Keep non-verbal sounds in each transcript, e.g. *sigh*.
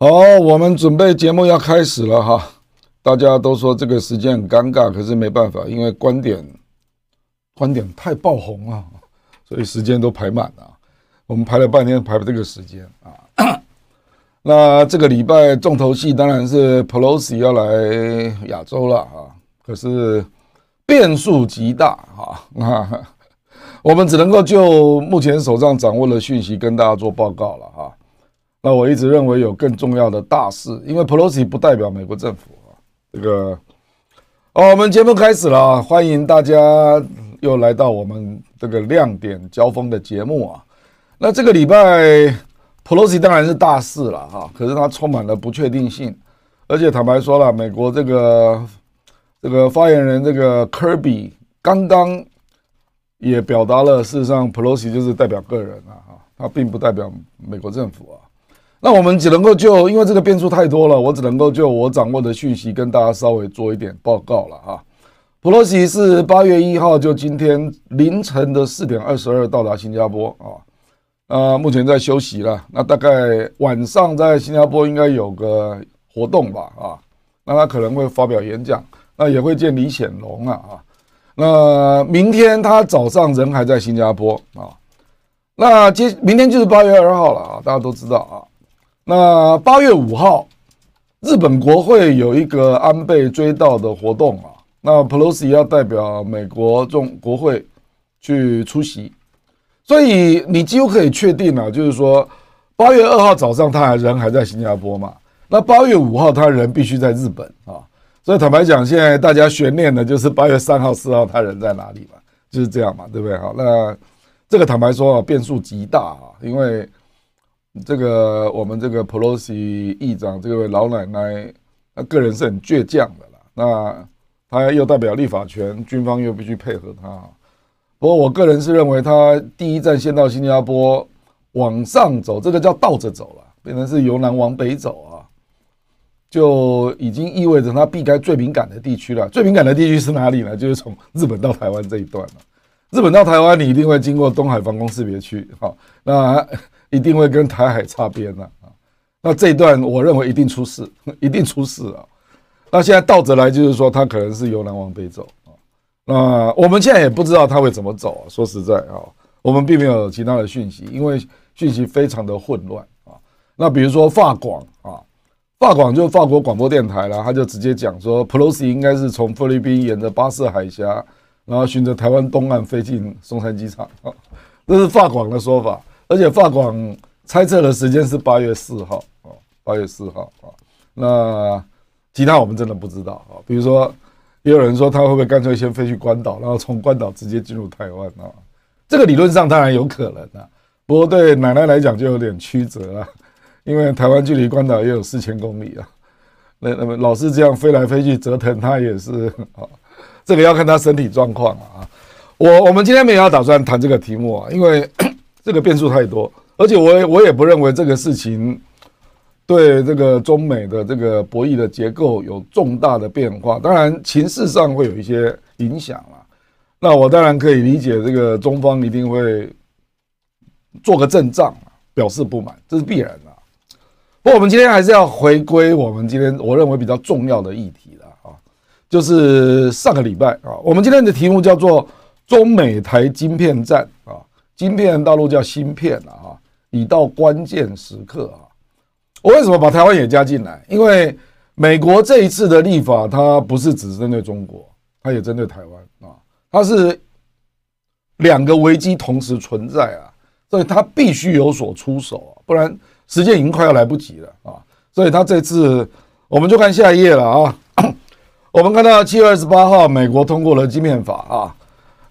好，我们准备节目要开始了哈。大家都说这个时间很尴尬，可是没办法，因为观点观点太爆红了，所以时间都排满了。我们排了半天，排不这个时间啊。*coughs* 那这个礼拜重头戏当然是 Pelosi 要来亚洲了啊，可是变数极大啊。那 *laughs* 我们只能够就目前手上掌握的讯息跟大家做报告了哈。那我一直认为有更重要的大事，因为 Pelosi 不代表美国政府啊。这个，哦，我们节目开始了，欢迎大家又来到我们这个亮点交锋的节目啊。那这个礼拜 Pelosi 当然是大事了哈，可是它充满了不确定性，而且坦白说了，美国这个这个发言人这个 Kirby 刚刚也表达了，事实上 Pelosi 就是代表个人啊，哈，他并不代表美国政府啊。那我们只能够就，因为这个变数太多了，我只能够就我掌握的讯息跟大家稍微做一点报告了啊。普洛西是八月一号，就今天凌晨的四点二十二到达新加坡啊，呃，目前在休息了。那大概晚上在新加坡应该有个活动吧啊，那他可能会发表演讲，那也会见李显龙啊啊。那明天他早上人还在新加坡啊，那接明天就是八月二号了啊，大家都知道啊。那八月五号，日本国会有一个安倍追悼的活动啊，那 Pelosi 要代表美国众国会去出席，所以你几乎可以确定了，就是说八月二号早上他还人还在新加坡嘛，那八月五号他人必须在日本啊，所以坦白讲，现在大家悬念的就是八月三号、四号他人在哪里嘛，就是这样嘛，对不对？好，那这个坦白说啊，变数极大啊，因为。这个我们这个 Pelosi 议长这位老奶奶，她个人是很倔强的啦。那她又代表立法权，军方又必须配合她。不过我个人是认为，她第一站先到新加坡，往上走，这个叫倒着走了，变成是由南往北走啊，就已经意味着她避开最敏感的地区了。最敏感的地区是哪里呢？就是从日本到台湾这一段了。日本到台湾，你一定会经过东海防空识别区，好，那。一定会跟台海擦边了啊！那这一段我认为一定出事，*laughs* 一定出事啊！那现在倒着来，就是说他可能是由南往北走啊。那我们现在也不知道他会怎么走啊。说实在啊，我们并没有其他的讯息，因为讯息非常的混乱啊。那比如说法广啊，法广就法国广播电台了，他就直接讲说，Pelosi 应该是从菲律宾沿着巴士海峡，然后循着台湾东岸飞进松山机场啊，这是法广的说法。而且法广猜测的时间是八月四号啊，八月四号啊。那其他我们真的不知道啊。比如说，也有人说他会不会干脆先飞去关岛，然后从关岛直接进入台湾啊？这个理论上当然有可能啊，不过对奶奶来讲就有点曲折了，*laughs* 因为台湾距离关岛也有四千公里啊。那那么老是这样飞来飞去折腾，他也是啊。这个要看他身体状况啊。我我们今天没有打算谈这个题目啊，因为。这个变数太多，而且我也我也不认为这个事情对这个中美的这个博弈的结构有重大的变化。当然，情势上会有一些影响啊。那我当然可以理解，这个中方一定会做个阵仗，表示不满，这是必然的。不过，我们今天还是要回归我们今天我认为比较重要的议题了啊，就是上个礼拜啊，我们今天的题目叫做中美台晶片战啊。晶片大陆叫芯片啊，已到关键时刻啊！我为什么把台湾也加进来？因为美国这一次的立法，它不是只针对中国，它也针对台湾啊，它是两个危机同时存在啊，所以它必须有所出手啊，不然时间已经快要来不及了啊！所以它这次我们就看下一页了啊，*coughs* 我们看到七月二十八号，美国通过了晶片法啊，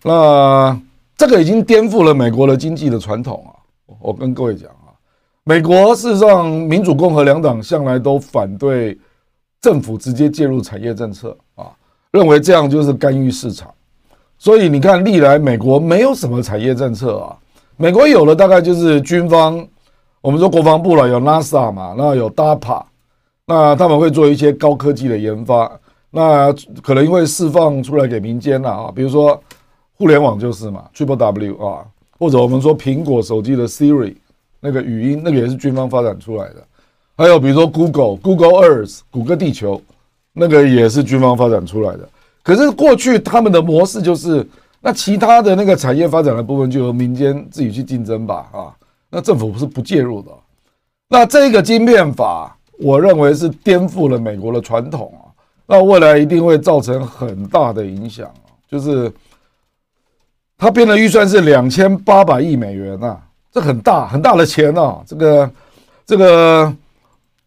那。这个已经颠覆了美国的经济的传统啊！我跟各位讲啊，美国事实上民主共和两党向来都反对政府直接介入产业政策啊，认为这样就是干预市场。所以你看，历来美国没有什么产业政策啊，美国有的大概就是军方，我们说国防部了，有 NASA 嘛，那有 DAPA，那他们会做一些高科技的研发，那可能会释放出来给民间了啊，比如说。互联网就是嘛，Triple W 啊，或者我们说苹果手机的 Siri 那个语音，那个也是军方发展出来的。还有比如说 Google，Google Earth，谷歌地球，那个也是军方发展出来的。可是过去他们的模式就是，那其他的那个产业发展的部分就由民间自己去竞争吧，啊，那政府是不介入的。那这个晶片法，我认为是颠覆了美国的传统啊，那未来一定会造成很大的影响啊，就是他编的预算是两千八百亿美元啊，这很大很大的钱啊，这个这个。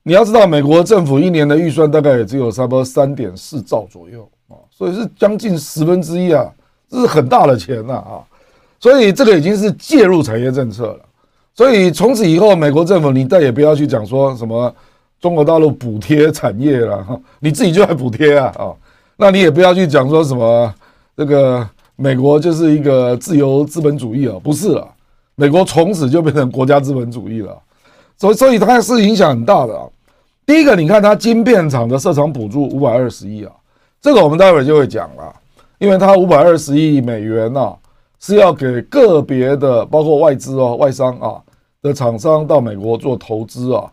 你要知道，美国政府一年的预算大概也只有差不多三点四兆左右啊，所以是将近十分之一啊，这是很大的钱呐啊，所以这个已经是介入产业政策了。所以从此以后，美国政府你再也不要去讲说什么中国大陆补贴产业了，你自己就来补贴啊啊，那你也不要去讲说什么这个美国就是一个自由资本主义啊，不是啊，美国从此就变成国家资本主义了。所以，所以它是影响很大的啊。第一个，你看它晶片厂的设厂补助五百二十亿啊，这个我们待会儿就会讲了，因为它五百二十亿美元呐，是要给个别的，包括外资哦、外商啊的厂商到美国做投资啊。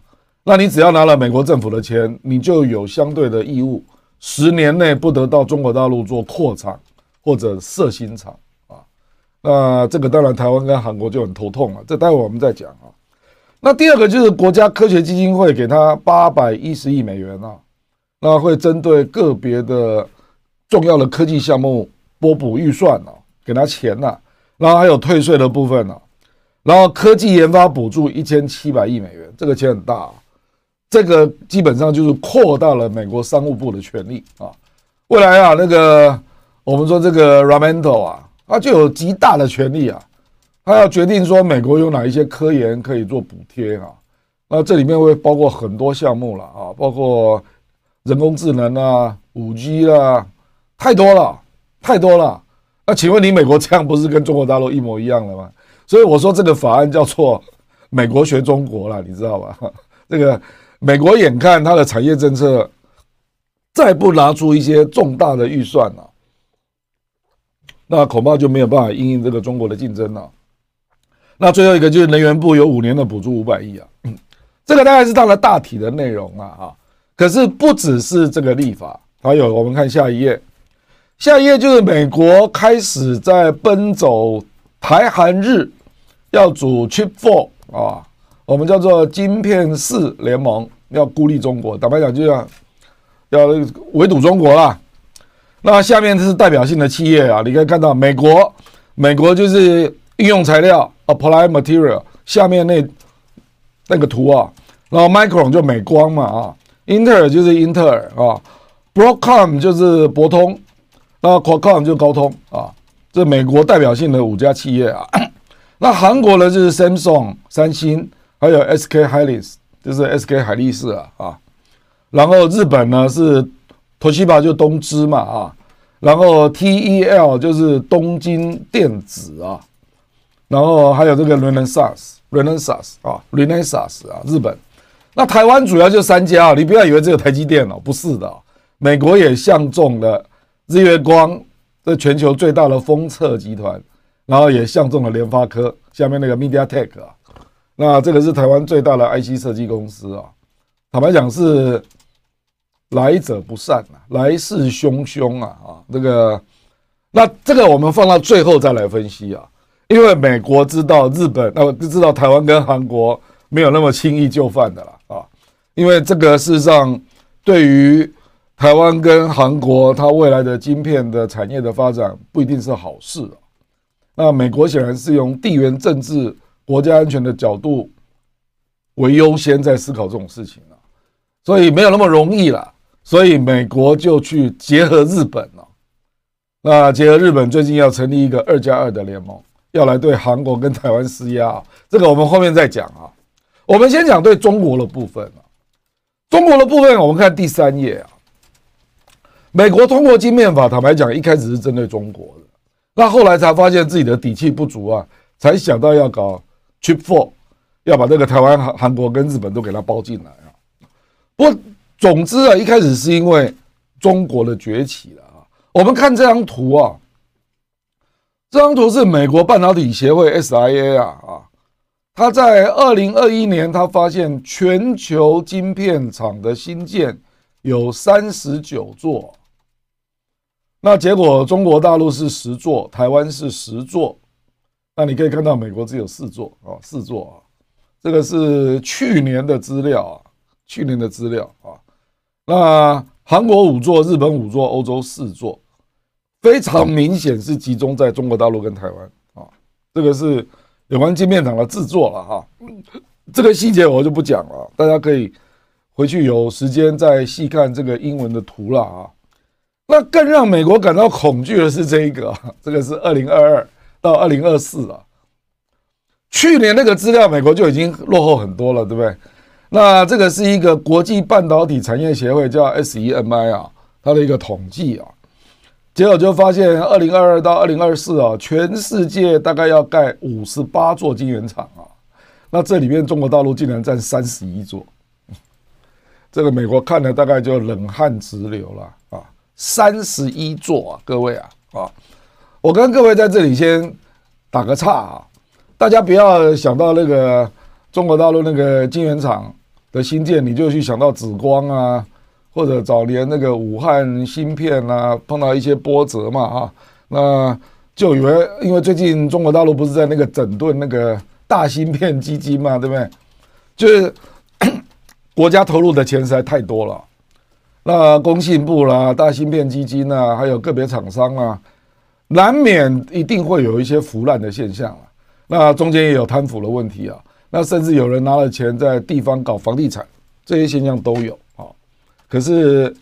那你只要拿了美国政府的钱，你就有相对的义务，十年内不得到中国大陆做扩厂或者设新厂啊。那这个当然台湾跟韩国就很头痛了，这待会我们再讲啊。那第二个就是国家科学基金会给他八百一十亿美元啊，那会针对个别的重要的科技项目拨补预算啊，给他钱呐、然后还有退税的部分啊，然后科技研发补助一千七百亿美元，这个钱很大啊，这个基本上就是扩大了美国商务部的权力啊，未来啊，那个我们说这个 Raimondo 啊，他就有极大的权力啊。他要决定说美国有哪一些科研可以做补贴啊？那这里面会包括很多项目了啊，包括人工智能啊、五 G 啦，太多了，太多了。那请问你美国这样不是跟中国大陆一模一样了吗？所以我说这个法案叫做美国学中国了，你知道吧？*laughs* 这个美国眼看它的产业政策再不拿出一些重大的预算了，那恐怕就没有办法应应这个中国的竞争了。那最后一个就是能源部有五年的补助五百亿啊，这个大概是它的大体的内容啊啊，可是不只是这个立法，还有我们看下一页，下一页就是美国开始在奔走台韩日要组 Chip Four 啊，我们叫做晶片四联盟，要孤立中国，坦白讲就要要围堵中国啦。那下面这是代表性的企业啊，你可以看到美国，美国就是应用材料。Applied Material 下面那那个图啊，然后 Micron 就美光嘛啊，Intel 就是英特尔啊，Broadcom 就是博通，那 Qualcomm 就高通啊，这美国代表性的五家企业啊。*coughs* 那韩国呢就是 Samsung 三星，还有 SK Hynix 就是 SK 海力士啊啊，然后日本呢是 Toshiba 就东芝嘛啊，然后 TEL 就是东京电子啊。然后还有这个 Renesas，Renesas 啊，Renesas 啊，日本。那台湾主要就三家啊，你不要以为只有台积电哦，不是的，美国也相中了日月光，这全球最大的封测集团，然后也相中了联发科下面那个 MediaTek 啊，那这个是台湾最大的 IC 设计公司啊。坦白讲是来者不善啊，来势汹汹啊啊，这个，那这个我们放到最后再来分析啊。因为美国知道日本，那就知道台湾跟韩国没有那么轻易就范的了啊。因为这个事实上，对于台湾跟韩国，它未来的晶片的产业的发展不一定是好事啊。那美国显然是用地缘政治、国家安全的角度为优先在思考这种事情了，所以没有那么容易了。所以美国就去结合日本了。那结合日本最近要成立一个二加二的联盟。要来对韩国跟台湾施压，这个我们后面再讲啊。我们先讲对中国的部分啊。中国的部分，我们看第三页啊。美国通过金面法，坦白讲，一开始是针对中国的，那后来才发现自己的底气不足啊，才想到要搞 Chip Four，要把这个台湾、韩韩国跟日本都给它包进来啊。不，总之啊，一开始是因为中国的崛起了啊。我们看这张图啊。这张图是美国半导体协会 SIA 啊啊，他在二零二一年，他发现全球晶片厂的新建有三十九座，那结果中国大陆是十座，台湾是十座，那你可以看到美国只有四座啊，四座啊，这个是去年的资料啊，去年的资料啊，那韩国五座，日本五座，欧洲四座，非常明显是集中在中国大陆跟台湾啊，这个是。有关晶片厂的制作了哈，这个细节我就不讲了，大家可以回去有时间再细看这个英文的图了啊。那更让美国感到恐惧的是这一个，*laughs* 这个是二零二二到二零二四啊。去年那个资料美国就已经落后很多了，对不对？那这个是一个国际半导体产业协会叫 SEMI 啊，它的一个统计啊。结果就发现，二零二二到二零二四啊，全世界大概要盖五十八座晶圆厂啊。那这里面中国大陆竟然占三十一座，*laughs* 这个美国看了大概就冷汗直流了啊！三十一座啊，各位啊啊！我跟各位在这里先打个岔啊，大家不要想到那个中国大陆那个晶圆厂的新建，你就去想到紫光啊。或者早年那个武汉芯片啊，碰到一些波折嘛啊，那就以为因为最近中国大陆不是在那个整顿那个大芯片基金嘛，对不对？就是 *coughs* 国家投入的钱实在太多了，那工信部啦、大芯片基金啊，还有个别厂商啊，难免一定会有一些腐烂的现象啊。那中间也有贪腐的问题啊，那甚至有人拿了钱在地方搞房地产，这些现象都有啊。可是，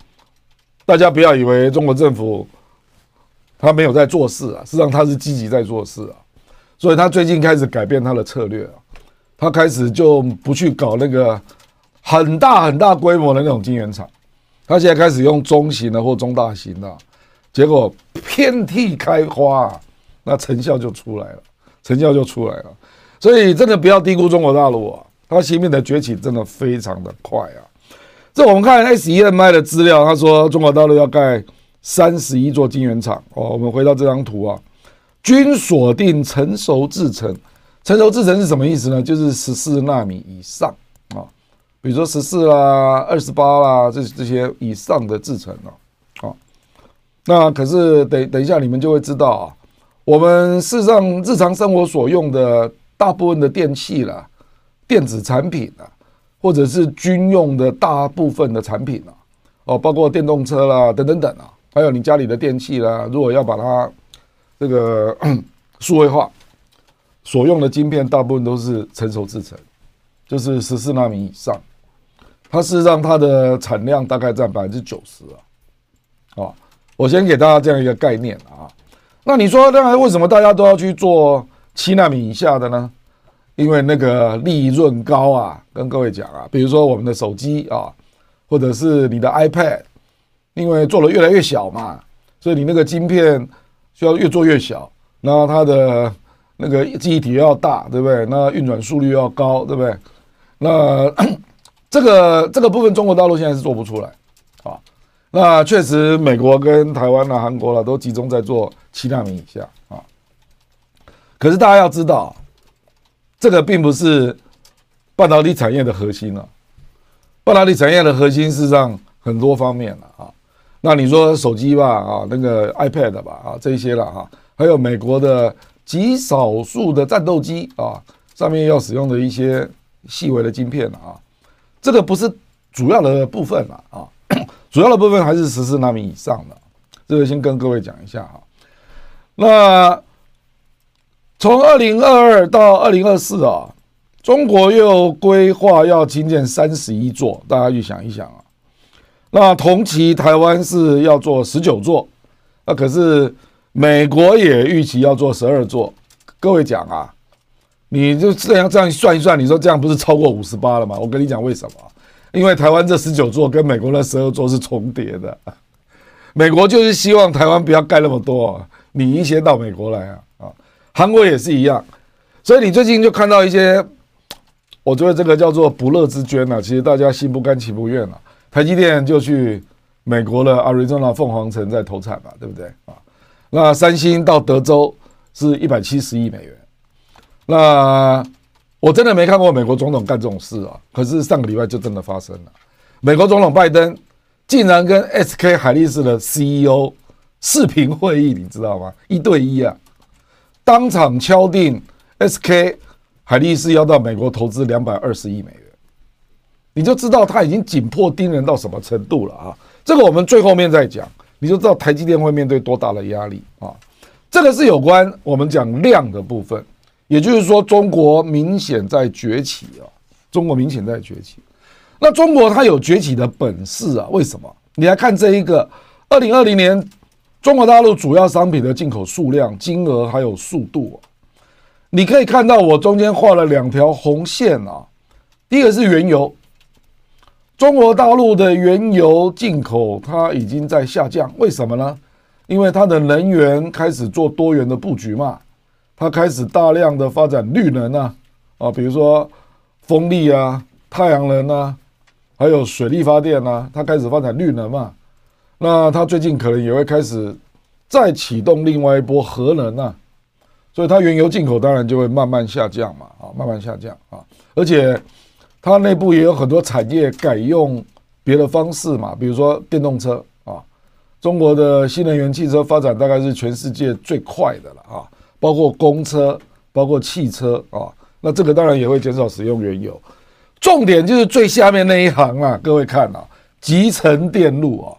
大家不要以为中国政府他没有在做事啊，实际上他是积极在做事啊。所以他最近开始改变他的策略啊，他开始就不去搞那个很大很大规模的那种晶圆厂，他现在开始用中型的或中大型的，结果遍地开花，那成效就出来了，成效就出来了。所以真的不要低估中国大陆啊，它芯片的崛起真的非常的快啊。这我们看 SEMI 的资料，他说中国大陆要盖三十一座晶圆厂哦。我们回到这张图啊，均锁定成熟制程。成熟制程是什么意思呢？就是十四纳米以上啊，比如说十四啦、二十八啦，这这些以上的制程啊。好，那可是等等一下你们就会知道啊，我们事实上日常生活所用的大部分的电器啦、电子产品啊。或者是军用的大部分的产品啊，哦，包括电动车啦，等等等啊，还有你家里的电器啦，如果要把它这个 *clears throat* 数位化，所用的晶片大部分都是成熟制成，就是十四纳米以上，它事实上它的产量大概占百分之九十啊，哦，我先给大家这样一个概念啊，那你说，那为什么大家都要去做七纳米以下的呢？因为那个利润高啊，跟各位讲啊，比如说我们的手机啊，或者是你的 iPad，因为做的越来越小嘛，所以你那个晶片需要越做越小，那它的那个记忆体要大，对不对？那运转速率要高，对不对？那 *coughs* 这个这个部分中国大陆现在是做不出来啊。那确实，美国跟台湾啊、韩国了都集中在做七纳米以下啊。可是大家要知道。这个并不是半导体产业的核心啊，半导体产业的核心事实上很多方面了啊。那你说手机吧啊，那个 iPad 吧啊，这些了哈，还有美国的极少数的战斗机啊，上面要使用的一些细微的晶片啊，这个不是主要的部分了啊，*clears throat* 主要的部分还是十四纳米以上的。这个先跟各位讲一下哈，那。从二零二二到二零二四啊，中国又规划要新建三十一座，大家去想一想啊。那同期台湾是要做十九座，那可是美国也预期要做十二座。各位讲啊，你就这样这样算一算，你说这样不是超过五十八了吗？我跟你讲为什么？因为台湾这十九座跟美国的十二座是重叠的，美国就是希望台湾不要盖那么多，你一些到美国来啊。韩国也是一样，所以你最近就看到一些，我觉得这个叫做不乐之捐啊，其实大家心不甘情不愿啊。台积电就去美国的 Arizona 凤凰城在投产嘛，对不对啊？那三星到德州是一百七十亿美元。那我真的没看过美国总统干这种事啊！可是上个礼拜就真的发生了，美国总统拜登竟然跟 SK 海力士的 CEO 视频会议，你知道吗？一对一啊，当场敲定 SK 海力士要到美国投资两百二十亿美元，你就知道他已经紧迫盯人到什么程度了啊！这个我们最后面再讲，你就知道台积电会面对多大的压力啊！这个是有关我们讲量的部分。也就是说，中国明显在崛起啊！中国明显在崛起。那中国它有崛起的本事啊？为什么？你来看这一个，二零二零年中国大陆主要商品的进口数量、金额还有速度，你可以看到我中间画了两条红线啊。第一个是原油，中国大陆的原油进口它已经在下降，为什么呢？因为它的能源开始做多元的布局嘛。它开始大量的发展绿能啊，啊，比如说风力啊、太阳能啊，还有水力发电啊，它开始发展绿能嘛。那它最近可能也会开始再启动另外一波核能啊，所以它原油进口当然就会慢慢下降嘛，啊，慢慢下降啊。而且它内部也有很多产业改用别的方式嘛，比如说电动车啊，中国的新能源汽车发展大概是全世界最快的了啊。包括公车，包括汽车啊，那这个当然也会减少使用原油。重点就是最下面那一行啊，各位看啊，集成电路啊，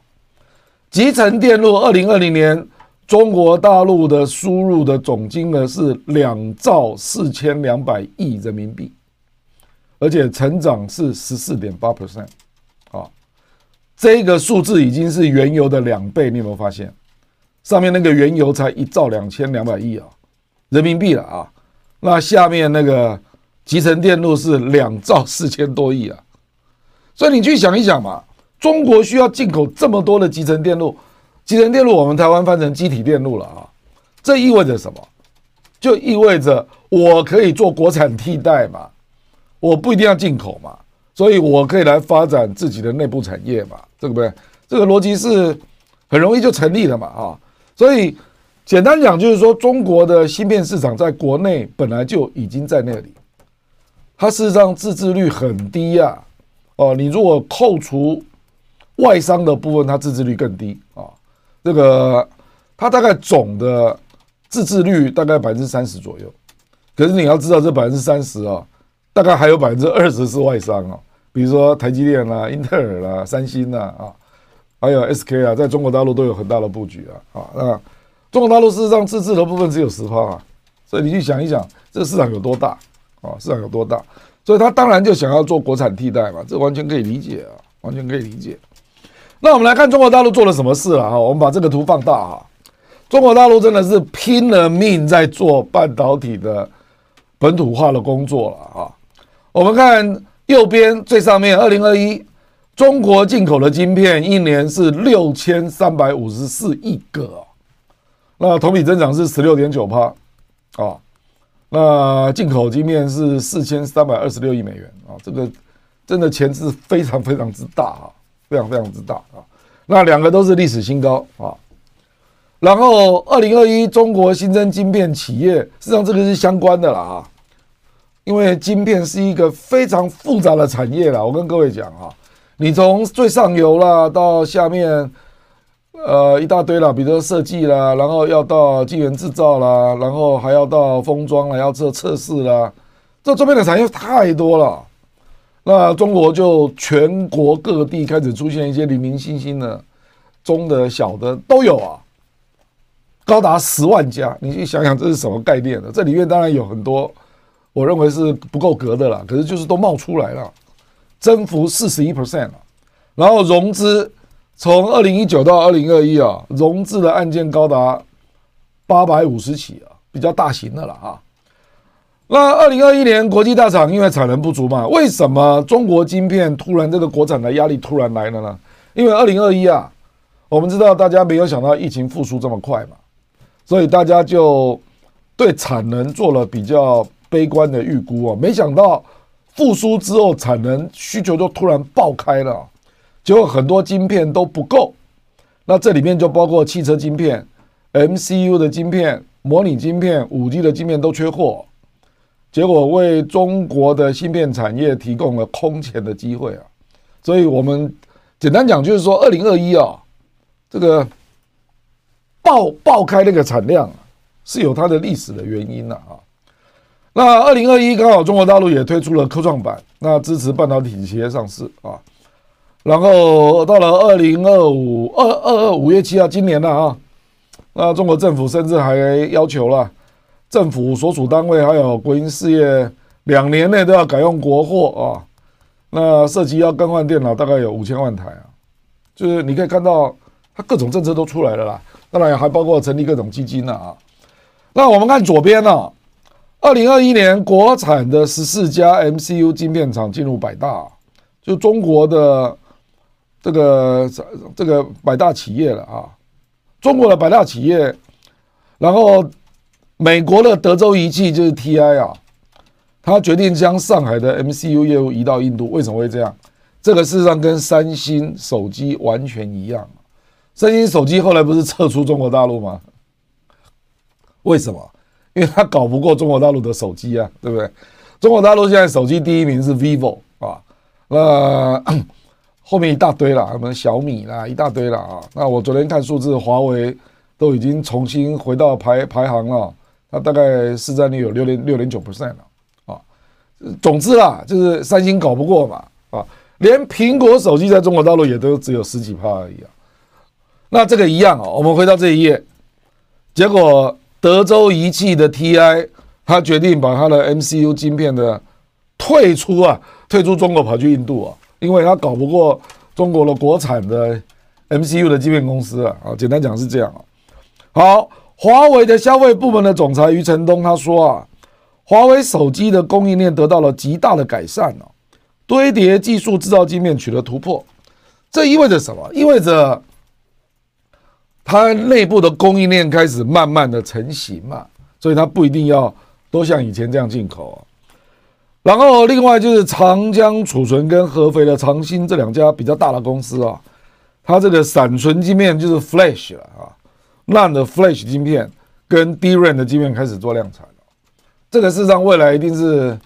集成电路，二零二零年中国大陆的输入的总金额是两兆四千两百亿人民币，而且成长是十四点八 percent 啊，这个数字已经是原油的两倍，你有没有发现？上面那个原油才一兆两千两百亿啊。人民币了啊，那下面那个集成电路是两兆四千多亿啊，所以你去想一想嘛，中国需要进口这么多的集成电路，集成电路我们台湾翻成积体电路了啊，这意味着什么？就意味着我可以做国产替代嘛，我不一定要进口嘛，所以我可以来发展自己的内部产业嘛，对不对？这个逻辑是很容易就成立了嘛啊，所以。简单讲就是说，中国的芯片市场在国内本来就已经在那里，它事实上自制率很低呀。哦，你如果扣除外商的部分，它自制率更低啊。这个它大概总的自制率大概百分之三十左右，可是你要知道，这百分之三十啊，大概还有百分之二十是外商啊，比如说台积电啦、英特尔啦、三星啦啊，还有 SK 啊，在中国大陆都有很大的布局啊啊那。中国大陆事实上自制的部分只有十趴啊，所以你去想一想，这个市场有多大啊？市场有多大？所以他当然就想要做国产替代嘛，这完全可以理解啊，完全可以理解。那我们来看中国大陆做了什么事了哈？我们把这个图放大哈，中国大陆真的是拼了命在做半导体的本土化的工作了啊。我们看右边最上面，二零二一中国进口的晶片一年是六千三百五十四亿个。那同比增长是十六点九趴，啊，那进口晶片是四千三百二十六亿美元啊，这个真的钱是非常非常之大啊，非常非常之大啊，那两个都是历史新高啊。然后二零二一中国新增晶片企业，实际上这个是相关的啦啊，因为晶片是一个非常复杂的产业啦，我跟各位讲啊，你从最上游啦到下面。呃，一大堆了，比如说设计啦，然后要到晶圆制造啦，然后还要到封装啦，要做测试啦，这周边的产业太多了。那中国就全国各地开始出现一些零零星星的、中的、小的都有啊，高达十万家。你去想想，这是什么概念呢？这里面当然有很多，我认为是不够格的啦，可是就是都冒出来了，增幅四十一 percent，然后融资。从二零一九到二零二一啊，融资的案件高达八百五十起啊，比较大型的了啊。那二零二一年国际大厂因为产能不足嘛，为什么中国晶片突然这个国产的压力突然来了呢？因为二零二一啊，我们知道大家没有想到疫情复苏这么快嘛，所以大家就对产能做了比较悲观的预估啊，没想到复苏之后产能需求就突然爆开了。结果很多晶片都不够，那这里面就包括汽车晶片、MCU 的晶片、模拟晶片、五 G 的晶片都缺货。结果为中国的芯片产业提供了空前的机会啊！所以我们简单讲就是说，二零二一啊，这个爆爆开那个产量是有它的历史的原因的啊。那二零二一刚好中国大陆也推出了科创板，那支持半导体企业上市啊。然后到了二零二五二二二五月七号，今年了啊，那中国政府甚至还要求了。政府所属单位还有国营事业，两年内都要改用国货啊。那涉及要更换电脑，大概有五千万台啊。就是你可以看到，它各种政策都出来了啦。当然还包括成立各种基金了啊。那我们看左边呢，二零二一年国产的十四家 MCU 晶片厂进入百大，就中国的这个这个百大企业了啊。中国的百大企业，然后。美国的德州仪器就是 TI 啊，他决定将上海的 MCU 业务移到印度，为什么会这样？这个事实上跟三星手机完全一样。三星手机后来不是撤出中国大陆吗？为什么？因为他搞不过中国大陆的手机啊，对不对？中国大陆现在手机第一名是 vivo 啊，那 *coughs* 后面一大堆了，什么小米啦，一大堆了啊。那我昨天看数字，华为都已经重新回到排排行了。它大概市占率有六点六点九 percent 了啊，总之啦，就是三星搞不过嘛啊，连苹果手机在中国大陆也都只有十几趴而已啊。那这个一样啊，我们回到这一页，结果德州仪器的 TI，他决定把他的 MCU 晶片的退出啊，退出中国跑去印度啊，因为他搞不过中国的国产的 MCU 的晶片公司啊啊，简单讲是这样啊，好。华为的消费部门的总裁余承东他说啊，华为手机的供应链得到了极大的改善哦，堆叠技术制造晶面取得突破，这意味着什么？意味着它内部的供应链开始慢慢的成型嘛，所以它不一定要都像以前这样进口。然后另外就是长江储存跟合肥的长兴这两家比较大的公司啊，它这个闪存晶面就是 Flash 了啊。烂的 Flash 晶片跟 DRAM 的晶片开始做量产了，这个事实上未来一定是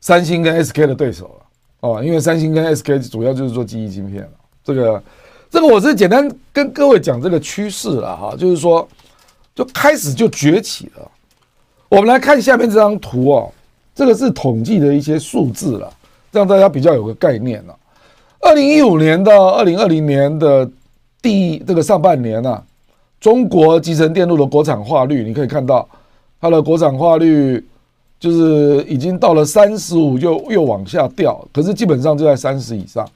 三星跟 SK 的对手了哦，因为三星跟 SK 主要就是做记忆晶片了。这个这个我是简单跟各位讲这个趋势了哈，就是说就开始就崛起了。我们来看下面这张图哦，这个是统计的一些数字了，让大家比较有个概念了。二零一五年到二零二零年的第这个上半年呢。中国集成电路的国产化率，你可以看到它的国产化率就是已经到了三十五，又又往下掉，可是基本上就在三十以上。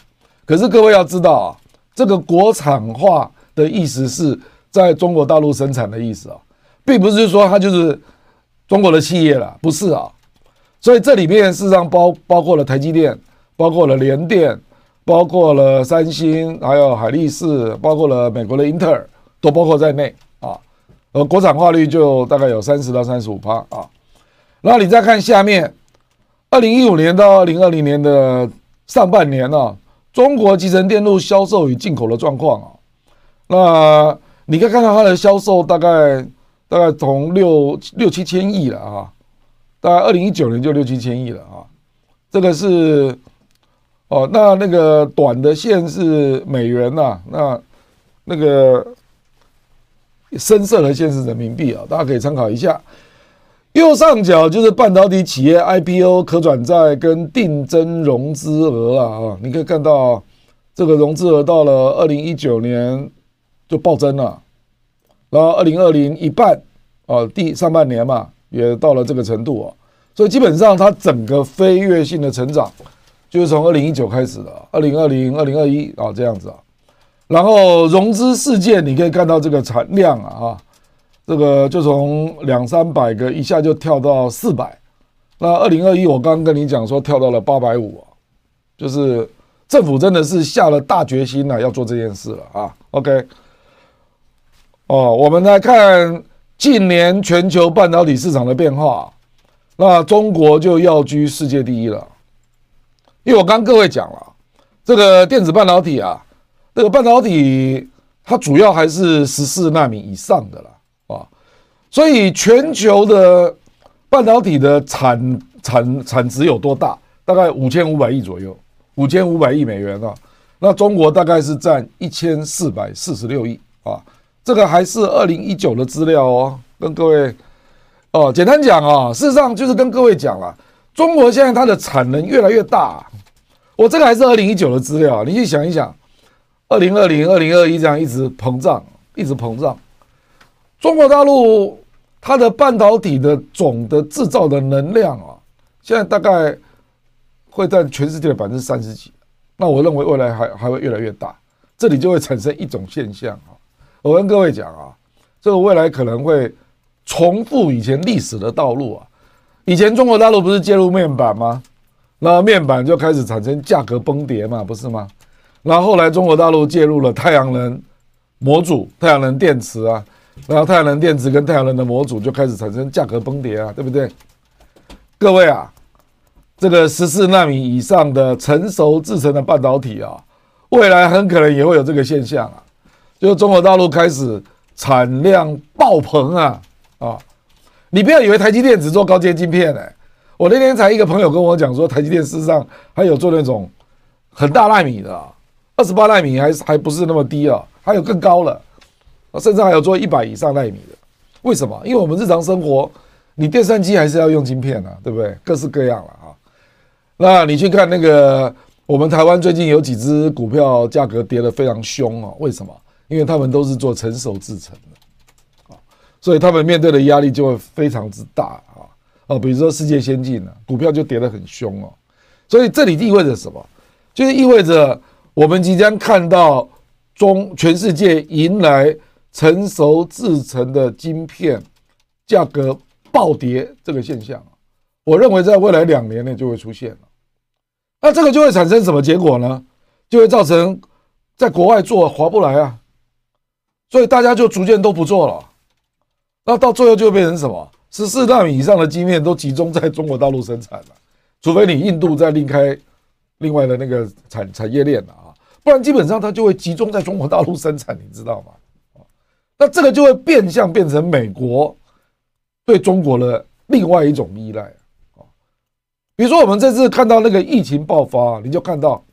可是各位要知道啊，这个国产化的意思是在中国大陆生产的意思啊，并不是说它就是中国的企业了，不是啊。所以这里面事实上包包括了台积电，包括了联电，包括了三星，还有海力士，包括了美国的英特尔。都包括在内啊，呃，国产化率就大概有三十到三十五趴啊。然后你再看下面，二零一五年到二零二零年的上半年呢、啊，中国集成电路销售与进口的状况啊，那你可以看到它的销售大概大概从六六七千亿了啊，大概二零一九年就六七千亿了啊。这个是哦，那那个短的线是美元呐、那那个。深色的线是人民币啊，大家可以参考一下。右上角就是半导体企业 IPO 可转债跟定增融资额啊啊，你可以看到这个融资额到了二零一九年就暴增了，然后二零二零一半啊，第上半年嘛也到了这个程度啊，所以基本上它整个飞跃性的成长就是从二零一九开始的，二零二零、二零二一啊这样子啊。然后融资事件，你可以看到这个产量啊，这个就从两三百个一下就跳到四百。那二零二一我刚刚跟你讲说跳到了八百五，就是政府真的是下了大决心了，要做这件事了啊。OK，哦，我们来看近年全球半导体市场的变化，那中国就要居世界第一了，因为我刚各位讲了，这个电子半导体啊。这个半导体它主要还是十四纳米以上的啦啊，所以全球的半导体的产产产值有多大？大概五千五百亿左右，五千五百亿美元啊。那中国大概是占一千四百四十六亿啊。这个还是二零一九的资料哦，跟各位哦，简单讲啊，事实上就是跟各位讲了，中国现在它的产能越来越大。我这个还是二零一九的资料啊，你去想一想，二零二零、二零二一这样一直膨胀，一直膨胀。中国大陆它的半导体的总的制造的能量啊，现在大概会占全世界的百分之三十几。那我认为未来还还会越来越大，这里就会产生一种现象啊。我跟各位讲啊，这个未来可能会重复以前历史的道路啊。以前中国大陆不是介入面板吗？那面板就开始产生价格崩跌嘛，不是吗？然后后来中国大陆介入了太阳能模组、太阳能电池啊，然后太阳能电池跟太阳能的模组就开始产生价格崩跌啊，对不对？各位啊，这个十四纳米以上的成熟制程的半导体啊，未来很可能也会有这个现象啊。就是中国大陆开始产量爆棚啊啊！你不要以为台积电只做高阶晶片哎，我那天才一个朋友跟我讲说，台积电事实上还有做那种很大纳米的啊，二十八奈米还还不是那么低啊，还有更高了，甚至还有做一百以上奈米的。为什么？因为我们日常生活，你电算机还是要用晶片啊，对不对？各式各样了啊。那你去看那个，我们台湾最近有几只股票价格跌得非常凶啊，为什么？因为他们都是做成熟制程的，啊，所以他们面对的压力就会非常之大啊，哦，比如说世界先进呢，股票就跌得很凶哦，所以这里意味着什么？就是意味着我们即将看到中全世界迎来成熟制成的晶片价格暴跌这个现象，我认为在未来两年内就会出现了，那这个就会产生什么结果呢？就会造成在国外做划不来啊。所以大家就逐渐都不做了，那到最后就会变成什么？十四纳米以上的晶片都集中在中国大陆生产了，除非你印度再另开另外的那个产产业链啊，不然基本上它就会集中在中国大陆生产，你知道吗？那这个就会变相变成美国对中国的另外一种依赖啊。比如说我们这次看到那个疫情爆发，你就看到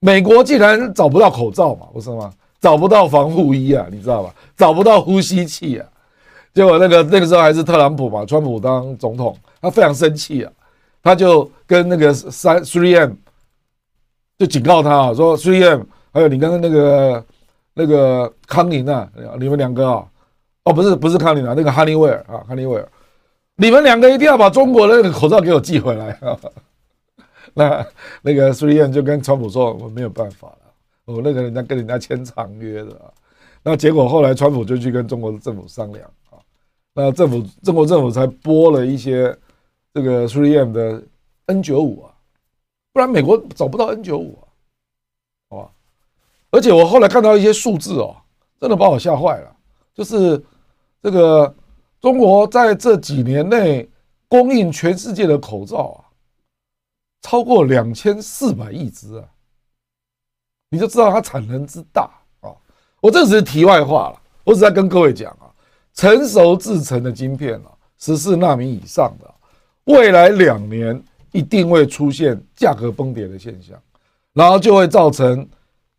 美国竟然找不到口罩嘛，不是吗？找不到防护衣啊，你知道吧？找不到呼吸器啊，结果那个那个时候还是特朗普嘛，川普当总统，他非常生气啊，他就跟那个三 Three M 就警告他啊，说 3M 还有你刚刚那个那个康宁啊，你们两个啊，哦不是不是康宁啊，那个哈尼威尔啊，哈尼威尔，你们两个一定要把中国的那个口罩给我寄回来啊。*laughs* 那那个 3M 就跟川普说，我没有办法了。我那个人家跟人家签长约的啊，那结果后来川普就去跟中国政府商量啊，那政府中国政府才拨了一些这个 3M 的 N95 啊，不然美国找不到 N95 啊，好吧？而且我后来看到一些数字哦，真的把我吓坏了，就是这个中国在这几年内供应全世界的口罩啊，超过两千四百亿只啊。你就知道它产能之大啊！我这只是题外话了，我只在跟各位讲啊，成熟制程的晶片啊，十四纳米以上的，未来两年一定会出现价格崩跌的现象，然后就会造成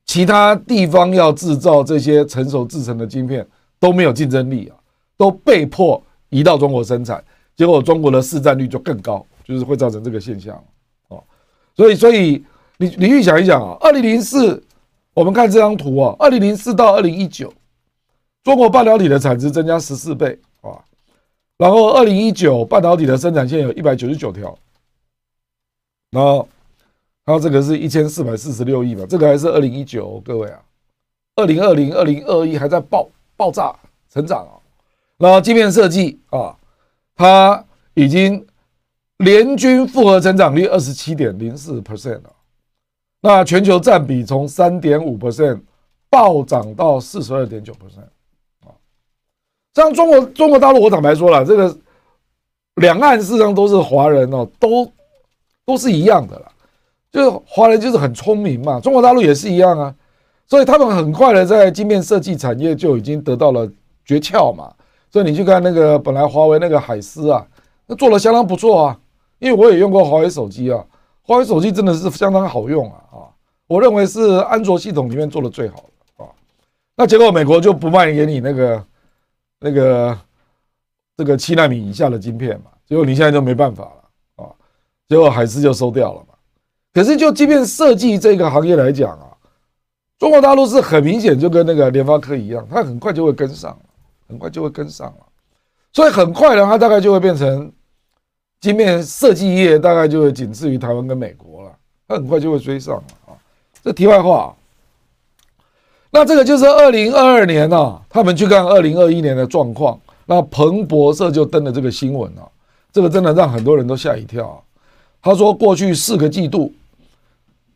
其他地方要制造这些成熟制成的晶片都没有竞争力啊，都被迫移到中国生产，结果中国的市占率就更高，就是会造成这个现象哦。所以，所以。你你去想一想啊，二零零四，我们看这张图啊，二零零四到二零一九，中国半导体的产值增加十四倍啊，然后二零一九半导体的生产线有一百九十九条，然后，然后这个是一千四百四十六亿吧，这个还是二零一九，各位啊，二零二零、二零二一还在爆爆炸成长啊，然后晶片设计啊，它已经年均复合成长率二十七点零四 percent 了。那全球占比从三点五 percent 暴涨到四十二点九 percent 啊，像中国中国大陆，我坦白说了，这个两岸事实上都是华人哦，都都是一样的啦，就是华人就是很聪明嘛，中国大陆也是一样啊，所以他们很快的在晶片设计产业就已经得到了诀窍嘛，所以你去看那个本来华为那个海思啊，那做的相当不错啊，因为我也用过华为手机啊，华为手机真的是相当好用啊啊！我认为是安卓系统里面做的最好的啊。那结果美国就不卖给你那个那个这个七纳米以下的晶片嘛，结果你现在就没办法。结果海思就收掉了嘛。可是就即便设计这个行业来讲啊，中国大陆是很明显就跟那个联发科一样，它很快就会跟上，很快就会跟上了。所以很快呢，它大概就会变成晶片设计业，大概就会仅次于台湾跟美国了。它很快就会追上了啊！这题外话。那这个就是二零二二年啊，他们去看二零二一年的状况。那彭博社就登了这个新闻啊，这个真的让很多人都吓一跳啊。他说，过去四个季度，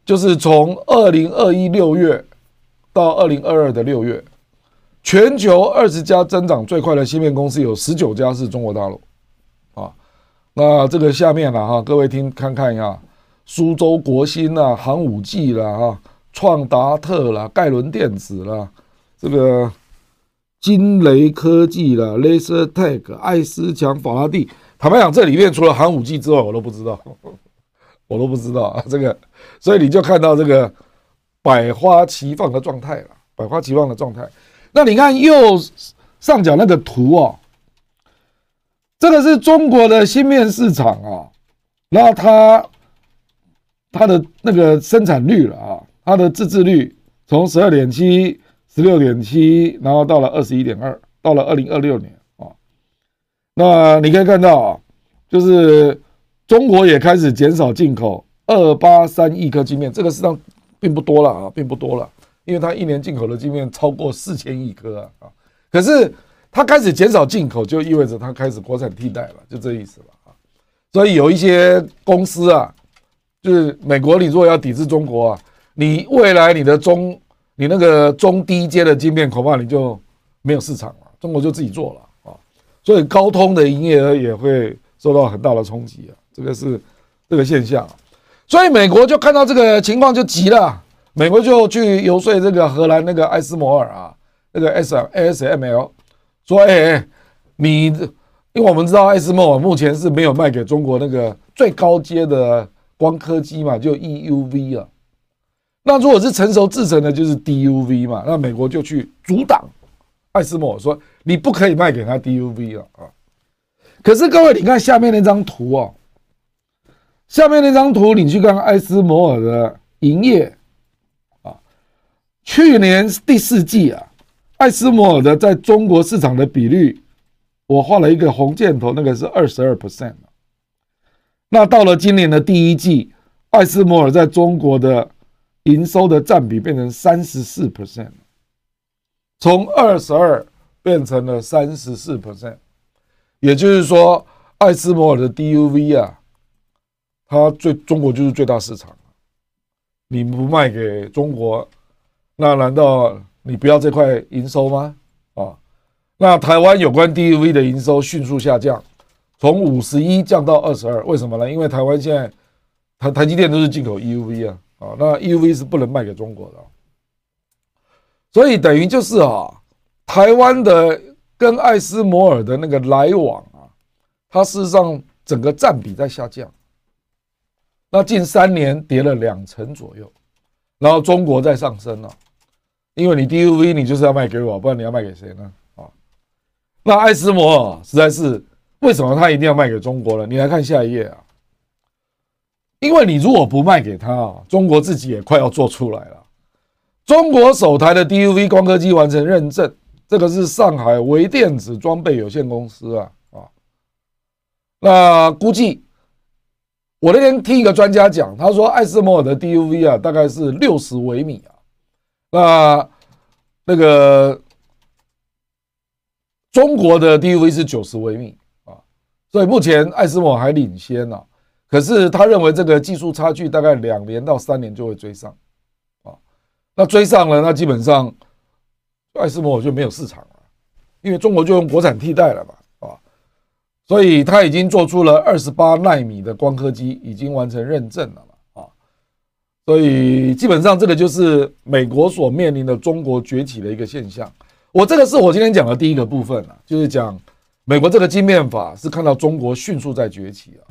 就是从二零二一六月到二零二二的六月。全球二十家增长最快的芯片公司有十九家是中国大陆，啊，那这个下面了哈，各位听看看一下，苏州国芯啦、寒武纪啦、哈创达特啦、盖伦电子啦，这个金雷科技啦、，LaserTech，艾思强、法拉第，坦白讲，这里面除了寒武纪之外，我都不知道，*laughs* 我都不知道啊，*laughs* 这个，所以你就看到这个百花齐放的状态了，百花齐放的状态。那你看右上角那个图哦，这个是中国的芯片市场啊，然后它它的那个生产率了啊，它的自制率从十二点七、十六点七，然后到了二十一点二，到了二零二六年，那你可以看到啊，就是中国也开始减少进口二八三亿颗晶片，这个实际上并不多了啊，并不多了。因为它一年进口的晶片超过四千亿颗啊啊，可是它开始减少进口，就意味着它开始国产替代了，就这意思了啊。所以有一些公司啊，就是美国，你如果要抵制中国啊，你未来你的中你那个中低阶的晶片，恐怕你就没有市场了，中国就自己做了。所以高通的营业额也会受到很大的冲击啊，这个是这个现象。所以美国就看到这个情况就急了。美国就去游说这个荷兰那个艾斯摩尔啊，那个 S ASML 说：“哎，你，因为我们知道艾斯摩尔目前是没有卖给中国那个最高阶的光刻机嘛，就 EUV 啊。那如果是成熟制程的，就是 DUV 嘛。那美国就去阻挡艾斯摩尔，说你不可以卖给他 DUV 啊啊。可是各位，你看下面那张图哦，下面那张图你去看艾斯摩尔的营业啊。”去年第四季啊，艾斯摩尔的在中国市场的比率，我画了一个红箭头，那个是二十二 percent。那到了今年的第一季，艾斯摩尔在中国的营收的占比变成三十四 percent，从二十二变成了三十四 percent。也就是说，艾斯摩尔的 DUV 啊，它最中国就是最大市场，你不卖给中国。那难道你不要这块营收吗？啊，那台湾有关 DUV 的营收迅速下降，从五十一降到二十二，为什么呢？因为台湾现在台台积电都是进口 EUV 啊，啊，那 EUV 是不能卖给中国的，所以等于就是啊，台湾的跟艾斯摩尔的那个来往啊，它事实上整个占比在下降，那近三年跌了两成左右，然后中国在上升了。因为你 DUV 你就是要卖给我，不然你要卖给谁呢？啊，那艾斯摩尔实在是为什么他一定要卖给中国呢？你来看下一页啊，因为你如果不卖给他啊，中国自己也快要做出来了。中国首台的 DUV 光刻机完成认证，这个是上海微电子装备有限公司啊啊，那估计我那天听一个专家讲，他说艾斯摩尔的 DUV 啊大概是六十微米啊。那那个中国的 DUV 是九十微米啊，所以目前艾斯摩尔还领先呢。可是他认为这个技术差距大概两年到三年就会追上啊。那追上了，那基本上艾斯摩尔就没有市场了，因为中国就用国产替代了嘛啊。所以他已经做出了二十八纳米的光刻机，已经完成认证了嘛，啊。所以基本上这个就是美国所面临的中国崛起的一个现象。我这个是我今天讲的第一个部分啊，就是讲美国这个晶片法是看到中国迅速在崛起啊。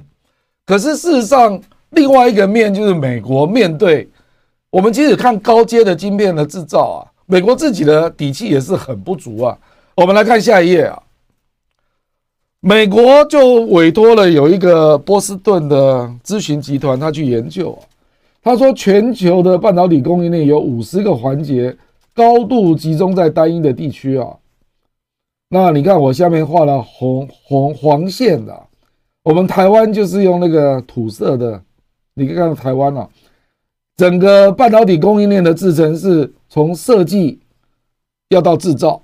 可是事实上，另外一个面就是美国面对我们，即使看高阶的晶片的制造啊，美国自己的底气也是很不足啊。我们来看下一页啊，美国就委托了有一个波士顿的咨询集团，他去研究啊，他说全球的半导体供应链有五十个环节，高度集中在单一的地区啊。那你看我下面画了红红黄线的，我们台湾就是用那个土色的，你可以看到台湾啊，整个半导体供应链的制程是从设计要到制造，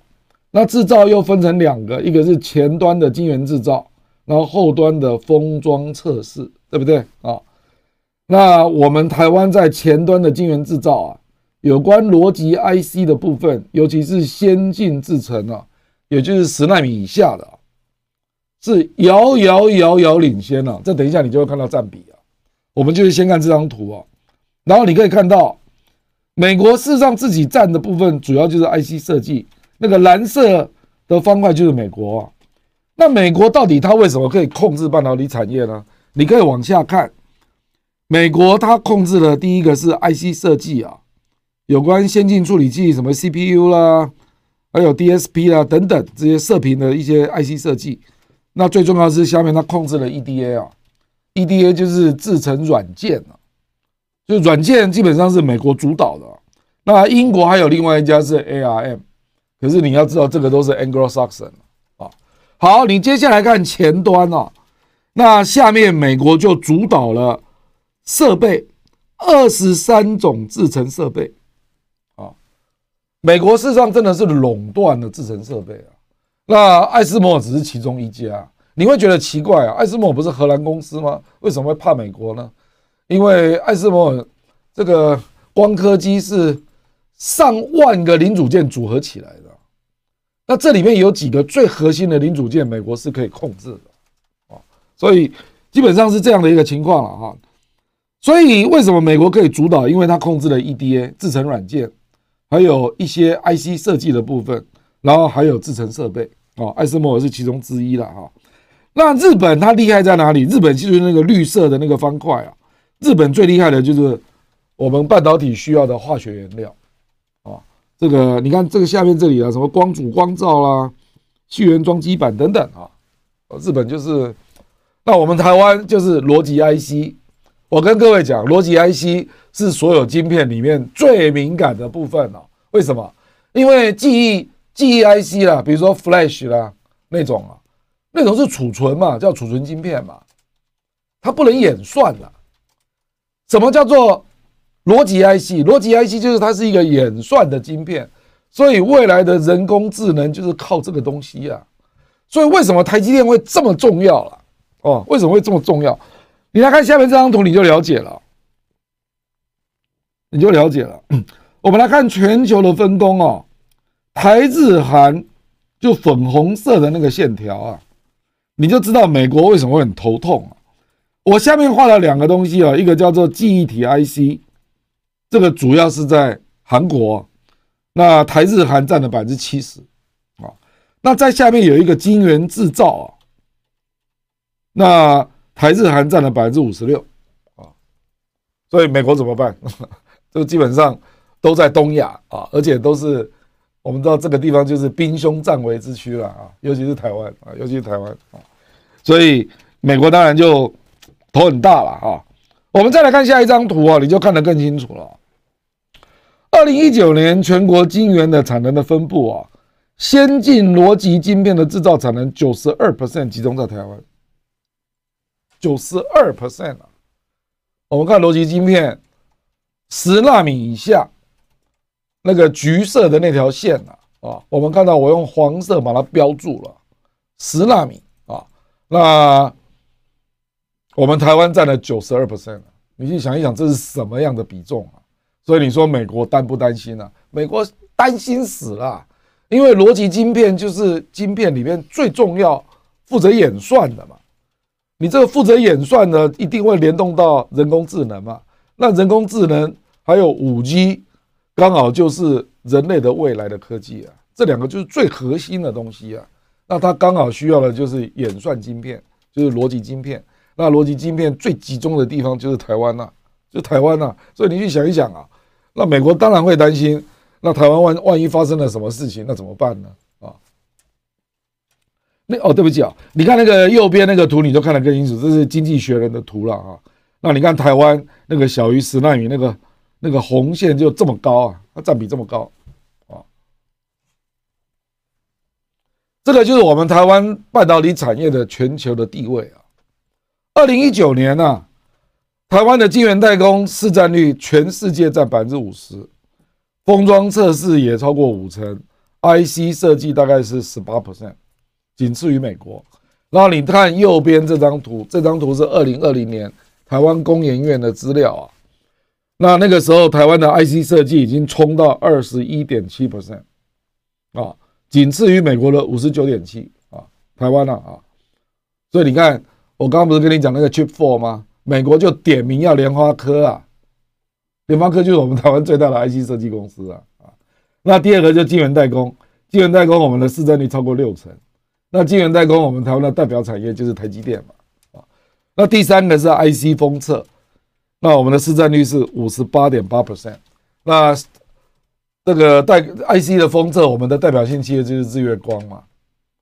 那制造又分成两个，一个是前端的晶圆制造，然后后端的封装测试，对不对啊？那我们台湾在前端的晶圆制造啊，有关逻辑 IC 的部分，尤其是先进制程啊。也就是十纳米以下的，是遥遥遥遥领先了。这等一下你就会看到占比啊。我们就是先看这张图啊，然后你可以看到，美国事实上自己占的部分主要就是 IC 设计，那个蓝色的方块就是美国啊。那美国到底它为什么可以控制半导体产业呢？你可以往下看，美国它控制的第一个是 IC 设计啊，有关先进处理器，什么 CPU 啦。还有 DSP 啦等等这些射频的一些 IC 设计，那最重要是下面它控制了 EDA 啊，EDA 就是制成软件啊，就软件基本上是美国主导的。那英国还有另外一家是 ARM，可是你要知道这个都是 Anglo-Saxon 啊。好，你接下来看前端啊，那下面美国就主导了设备二十三种制成设备啊。美国事实上真的是垄断了制成设备啊，那艾斯摩尔只是其中一家，你会觉得奇怪啊？艾斯摩尔不是荷兰公司吗？为什么会怕美国呢？因为艾斯摩尔这个光刻机是上万个零组件组合起来的，那这里面有几个最核心的零组件，美国是可以控制的啊，所以基本上是这样的一个情况了哈。所以为什么美国可以主导？因为它控制了 EDA 制程软件。还有一些 IC 设计的部分，然后还有制程设备哦，艾斯摩尔是其中之一了哈。那日本它厉害在哪里？日本就是那个绿色的那个方块啊。日本最厉害的就是我们半导体需要的化学原料啊。这个你看这个下面这里啊，什么光阻光照啦、矽源装基板等等啊。日本就是，那我们台湾就是逻辑 IC。我跟各位讲，逻辑 IC 是所有晶片里面最敏感的部分哦。为什么？因为记忆记忆 IC 啦，比如说 Flash 啦那种啊，那种是储存嘛，叫储存晶片嘛，它不能演算了。什么叫做逻辑 IC？逻辑 IC 就是它是一个演算的晶片，所以未来的人工智能就是靠这个东西呀。所以为什么台积电会这么重要了？哦，为什么会这么重要？你来看下面这张图，你就了解了，你就了解了。*clears throat* 我们来看全球的分工哦，台日韩就粉红色的那个线条啊，你就知道美国为什么会很头痛啊。我下面画了两个东西啊，一个叫做记忆体 IC，这个主要是在韩国，那台日韩占了百分之七十啊。那在下面有一个晶圆制造啊，那。台日韩占了百分之五十六，啊，所以美国怎么办？*laughs* 这个基本上都在东亚啊，而且都是我们知道这个地方就是兵凶战危之区了啊，尤其是台湾啊，尤其是台湾啊，所以美国当然就头很大了啊。我们再来看下一张图啊，你就看得更清楚了。二零一九年全国晶圆的产能的分布啊，先进逻辑晶片的制造产能九十二 percent 集中在台湾。九十二 percent 啊！我们看逻辑晶片，十纳米以下，那个橘色的那条线啊，啊，我们看到我用黄色把它标注了，十纳米啊，那我们台湾占了九十二 percent，你去想一想，这是什么样的比重啊？所以你说美国担不担心呢？美国担心死了，因为逻辑晶片就是晶片里面最重要、负责演算的嘛。你这个负责演算呢，一定会联动到人工智能嘛？那人工智能还有五 G，刚好就是人类的未来的科技啊。这两个就是最核心的东西啊。那它刚好需要的就是演算晶片，就是逻辑晶片。那逻辑晶片最集中的地方就是台湾呐，就台湾呐。所以你去想一想啊，那美国当然会担心，那台湾万万一发生了什么事情，那怎么办呢？啊，那哦，对不起啊，你看那个右边那个图，你就看得更清楚，这是经济学人的图了啊。那你看台湾那个小于十纳米那个那个红线就这么高啊，它占比这么高啊。这个就是我们台湾半导体产业的全球的地位啊。二零一九年呢，台湾的晶圆代工市占率全世界占百分之五十，封装测试也超过五成，IC 设计大概是十八 percent，仅次于美国。然后你看右边这张图，这张图是二零二零年台湾工研院的资料啊。那那个时候台湾的 IC 设计已经冲到二十一点七 percent 啊。仅次于美国的五十九点七啊，台湾了啊，所以你看，我刚刚不是跟你讲那个 Chip Four 吗？美国就点名要联发科啊，联发科就是我们台湾最大的 IC 设计公司啊啊。那第二个就晶圆代工，晶圆代工我们的市占率超过六成，那晶圆代工我们台湾的代表产业就是台积电嘛啊。那第三个是 IC 封测，那我们的市占率是五十八点八 percent，那。这个代 IC 的封测，我们的代表性企业就是日月光嘛，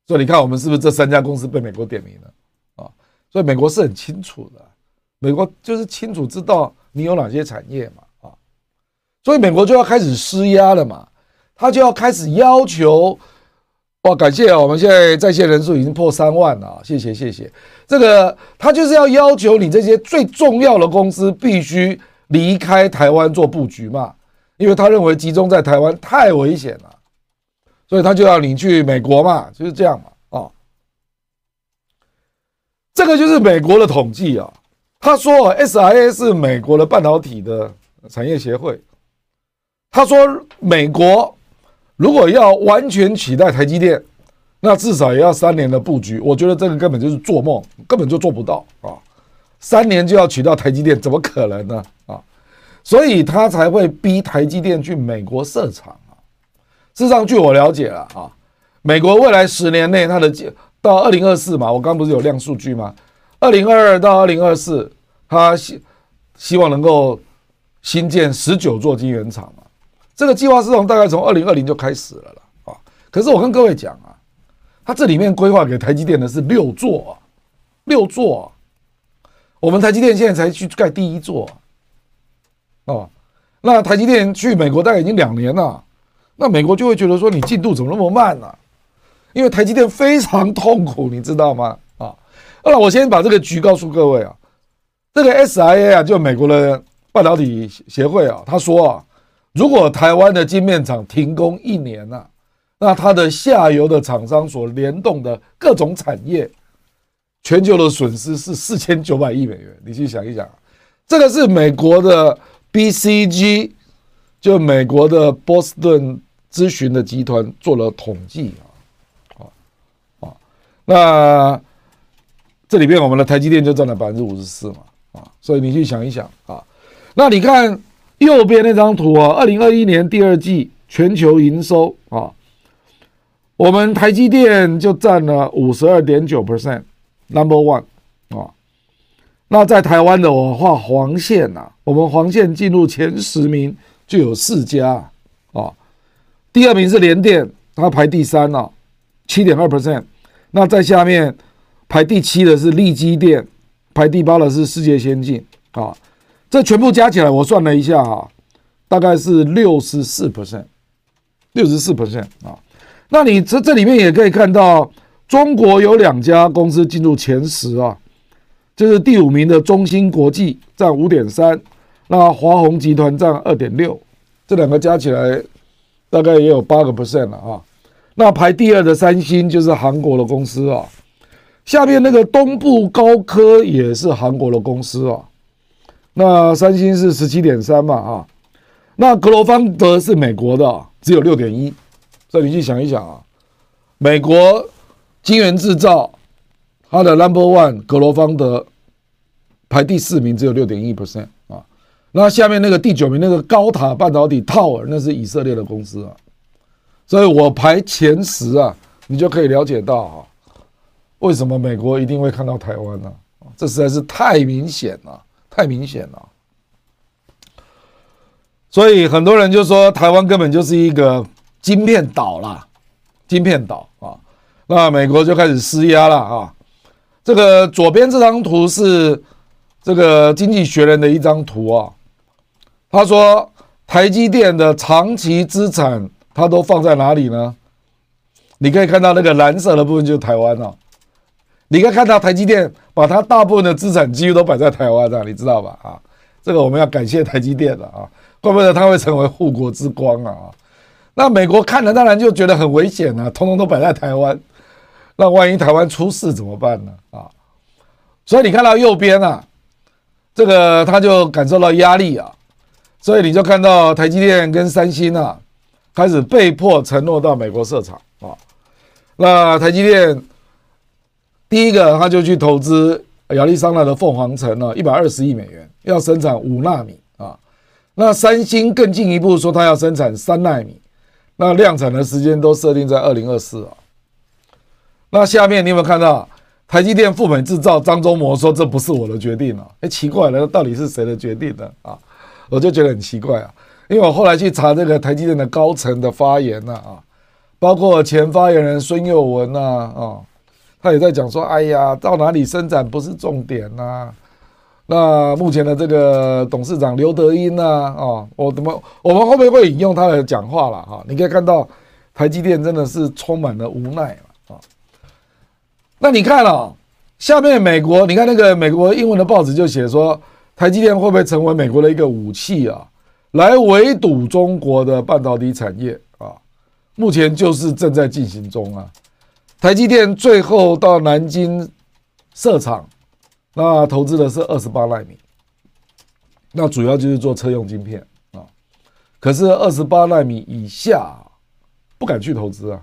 所以你看我们是不是这三家公司被美国点名了？所以美国是很清楚的，美国就是清楚知道你有哪些产业嘛啊，所以美国就要开始施压了嘛，他就要开始要求，哇，感谢啊，我们现在在线人数已经破三万了，谢谢谢谢，这个他就是要要求你这些最重要的公司必须离开台湾做布局嘛。因为他认为集中在台湾太危险了，所以他就要你去美国嘛，就是这样嘛，这个就是美国的统计啊。他说，SIA 是美国的半导体的产业协会。他说，美国如果要完全取代台积电，那至少也要三年的布局。我觉得这个根本就是做梦，根本就做不到啊！三年就要取到台积电，怎么可能呢？啊！所以他才会逼台积电去美国设厂啊。事实上，据我了解了啊，美国未来十年内，它的到二零二四嘛，我刚不是有亮数据吗？二零二二到二零二四，他希希望能够新建十九座晶圆厂嘛。这个计划是从大概从二零二零就开始了了啊。可是我跟各位讲啊，他这里面规划给台积电的是六座啊，六座啊。我们台积电现在才去盖第一座。哦，那台积电去美国大概已经两年了，那美国就会觉得说，你进度怎么那么慢呢？因为台积电非常痛苦，你知道吗？啊，那我先把这个局告诉各位啊，这个 SIA 啊，就美国的半导体协会啊，他说啊，如果台湾的晶片厂停工一年啊，那它的下游的厂商所联动的各种产业，全球的损失是四千九百亿美元。你去想一想，这个是美国的。BCG 就美国的波士顿咨询的集团做了统计，啊，那这里边我们的台积电就占了百分之五十四嘛，啊，所以你去想一想啊，那你看右边那张图啊，二零二一年第二季全球营收啊，我们台积电就占了五十二点九 percent，number one 啊。那在台湾的我画黄线呐，我们黄线进入前十名就有四家啊，第二名是联电，它排第三了，七点二 percent。那在下面排第七的是利基电，排第八的是世界先进啊，这全部加起来我算了一下啊，大概是六十四 percent，六十四 percent 啊。那你这这里面也可以看到，中国有两家公司进入前十啊。就是第五名的中芯国际占五点三，那华虹集团占二点六，这两个加起来大概也有八个 percent 了啊。那排第二的三星就是韩国的公司啊，下面那个东部高科也是韩国的公司啊。那三星是十七点三嘛啊，那格罗方德是美国的，只有六点一。所以你去想一想啊，美国晶圆制造。它的 number one 格罗方德排第四名，只有六点一 percent 啊。那下面那个第九名那个高塔半导体套尔，那是以色列的公司啊。所以我排前十啊，你就可以了解到啊，为什么美国一定会看到台湾呢？这实在是太明显了，太明显了。所以很多人就说台湾根本就是一个晶片岛啦，晶片岛啊。那美国就开始施压了啊。这个左边这张图是这个《经济学人》的一张图啊。他说台积电的长期资产，它都放在哪里呢？你可以看到那个蓝色的部分就是台湾哦。你可以看到台积电把它大部分的资产几乎都摆在台湾上，你知道吧？啊，这个我们要感谢台积电了啊，怪不得它会成为护国之光啊。那美国看了当然就觉得很危险啊，通通都摆在台湾，那万一台湾出事怎么办呢？啊，所以你看到右边啊，这个他就感受到压力啊，所以你就看到台积电跟三星啊开始被迫承诺到美国设厂啊，那台积电。第一个，他就去投资亚利桑那的凤凰城了，一百二十亿美元，要生产五纳米啊。那三星更进一步说，他要生产三纳米，那量产的时间都设定在二零二四啊。那下面你有没有看到台积电赴美制造？张忠谋说这不是我的决定啊。哎，奇怪了，到底是谁的决定呢？啊，我就觉得很奇怪啊，因为我后来去查这个台积电的高层的发言呢啊，包括前发言人孙佑文呐啊。他也在讲说：“哎呀，到哪里生产不是重点呐、那目前的这个董事长刘德英呢？哦，我怎么我们后面会引用他的讲话了哈？你可以看到台积电真的是充满了无奈啊。那你看哦，下面美国，你看那个美国英文的报纸就写说，台积电会不会成为美国的一个武器啊，来围堵中国的半导体产业啊？目前就是正在进行中啊。”台积电最后到南京设厂，那投资的是二十八纳米，那主要就是做车用晶片啊。可是二十八纳米以下不敢去投资啊，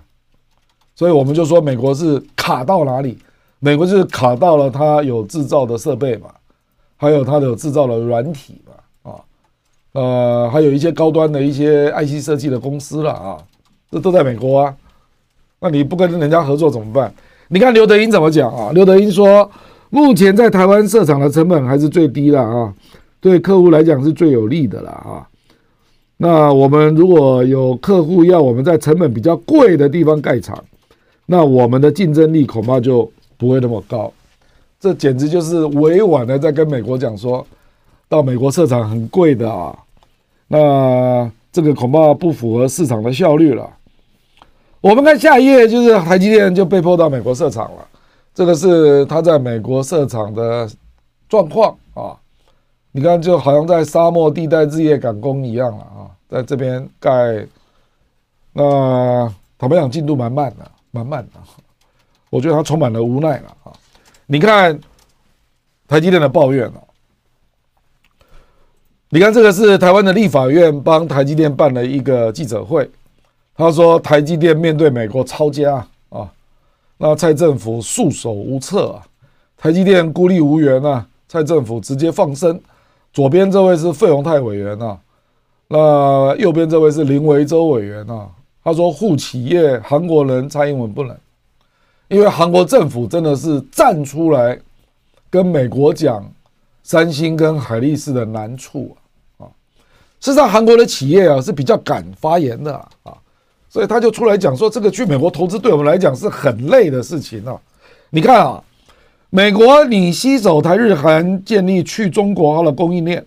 所以我们就说美国是卡到哪里？美国就是卡到了它有制造的设备嘛，还有它的制造的软体嘛，呃，还有一些高端的一些 IC 设计的公司了啊，这都在美国啊。那你不跟人家合作怎么办？你看刘德英怎么讲啊？刘德英说，目前在台湾设厂的成本还是最低的啊，对客户来讲是最有利的了啊。那我们如果有客户要我们在成本比较贵的地方盖厂，那我们的竞争力恐怕就不会那么高。这简直就是委婉的在跟美国讲说，到美国设厂很贵的啊。那这个恐怕不符合市场的效率了。我们看下一页，就是台积电就被迫到美国设厂了。这个是他在美国设厂的状况啊。你看，就好像在沙漠地带日夜赶工一样了啊，在这边盖。那坦白讲，进度蛮慢的，蛮慢的。我觉得他充满了无奈了啊。你看台积电的抱怨了。你看这个是台湾的立法院帮台积电办了一个记者会。他说：“台积电面对美国抄家啊，那蔡政府束手无策啊，台积电孤立无援啊，蔡政府直接放生。左边这位是费鸿泰委员啊，那右边这位是林维洲委员啊。他说护企业，韩国人蔡英文不能，因为韩国政府真的是站出来跟美国讲三星跟海力士的难处。事实上，韩国的企业啊是比较敢发言的啊。”所以他就出来讲说，这个去美国投资对我们来讲是很累的事情啊！你看啊，美国你携手台日韩建立去中国化的供应链，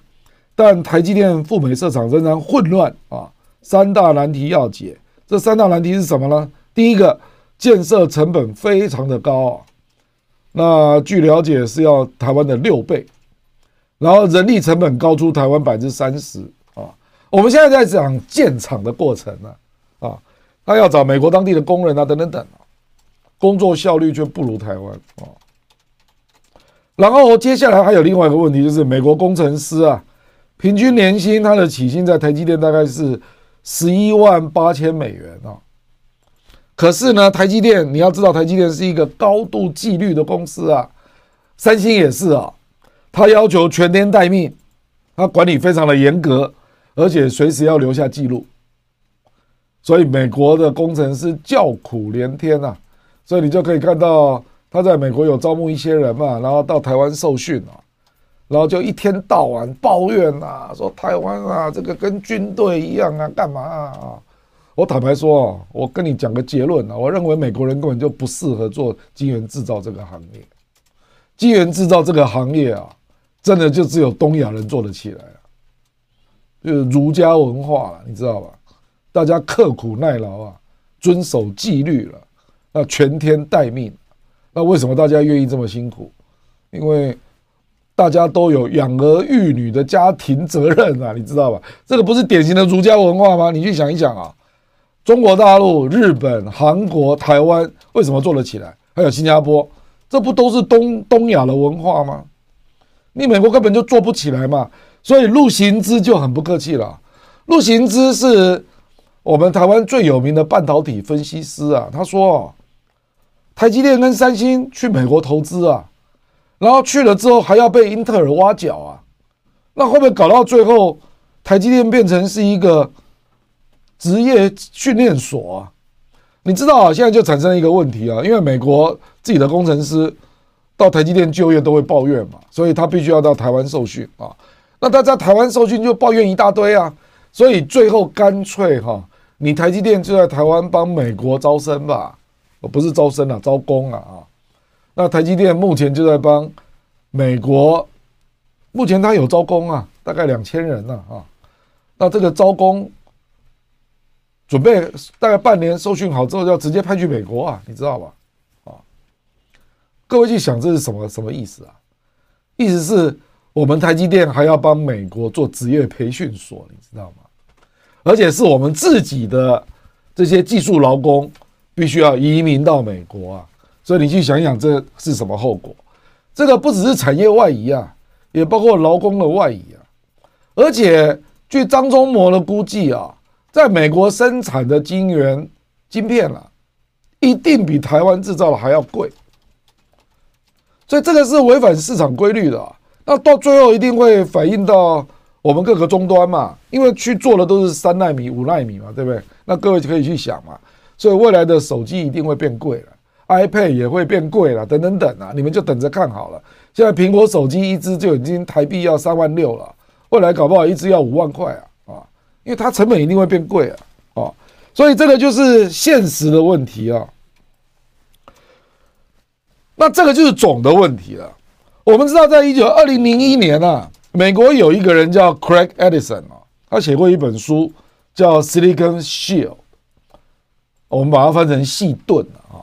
但台积电赴美设厂仍然混乱啊！三大难题要解，这三大难题是什么呢？第一个，建设成本非常的高啊，那据了解是要台湾的六倍，然后人力成本高出台湾百分之三十！我们现在在讲建厂的过程呢，啊。他要找美国当地的工人啊，等等等，工作效率却不如台湾啊。然后接下来还有另外一个问题，就是美国工程师啊，平均年薪他的起薪在台积电大概是十一万八千美元啊。可是呢，台积电你要知道，台积电是一个高度纪律的公司啊，三星也是啊，他要求全天待命，他管理非常的严格，而且随时要留下记录。所以美国的工程师叫苦连天呐，所以你就可以看到他在美国有招募一些人嘛，然后到台湾受训啊，然后就一天到晚抱怨啊，说台湾啊这个跟军队一样啊，干嘛啊？我坦白说啊，我跟你讲个结论啊，我认为美国人根本就不适合做晶圆制造这个行业。晶圆制造这个行业啊，真的就只有东亚人做得起来，就是儒家文化了，你知道吧？大家刻苦耐劳啊，遵守纪律了，那全天待命。那为什么大家愿意这么辛苦？因为大家都有养儿育女的家庭责任啊，你知道吧？这个不是典型的儒家文化吗？你去想一想啊，中国大陆、日本、韩国、台湾为什么做得起来？还有新加坡。这不都是东东亚的文化吗？你美国根本就做不起来嘛，所以陆行之就很不客气了。陆行之是我们台湾最有名的半导体分析师啊，他说，台积电跟三星去美国投资啊，然后去了之后还要被英特尔挖角啊，那会不会搞到最后台积电变成是一个职业训练所啊？你知道啊，现在就产生了一个问题啊，因为美国自己的工程师到台积电就业都会抱怨嘛，所以他必须要到台湾受训啊。那他在台湾受训就抱怨一大堆啊，所以最后干脆哈，你台积电就在台湾帮美国招生吧，不是招生啊，招工啊啊。那台积电目前就在帮美国，目前他有招工啊，大概两千人呢啊。那这个招工。准备大概半年受训好之后，要直接派去美国啊，你知道吧？啊，各位去想这是什么什么意思啊？意思是我们台积电还要帮美国做职业培训所，你知道吗？而且是我们自己的这些技术劳工必须要移民到美国啊，所以你去想想这是什么后果？这个不只是产业外移啊，也包括劳工的外移啊。而且据张忠谋的估计啊。在美国生产的晶圆晶片啊，一定比台湾制造的还要贵，所以这个是违反市场规律的啊。那到最后一定会反映到我们各个终端嘛，因为去做的都是三纳米、五纳米嘛，对不对？那各位就可以去想嘛，所以未来的手机一定会变贵了，iPad 也会变贵了，等等等啊，你们就等着看好了。现在苹果手机一支就已经台币要三万六了，未来搞不好一支要五万块啊啊。因为它成本一定会变贵啊，啊，所以这个就是现实的问题啊。那这个就是总的问题了。我们知道，在一九二零零一年啊，美国有一个人叫 Craig Edison 哦，他写过一本书叫《Silicon Shield》，我们把它翻成细盾啊，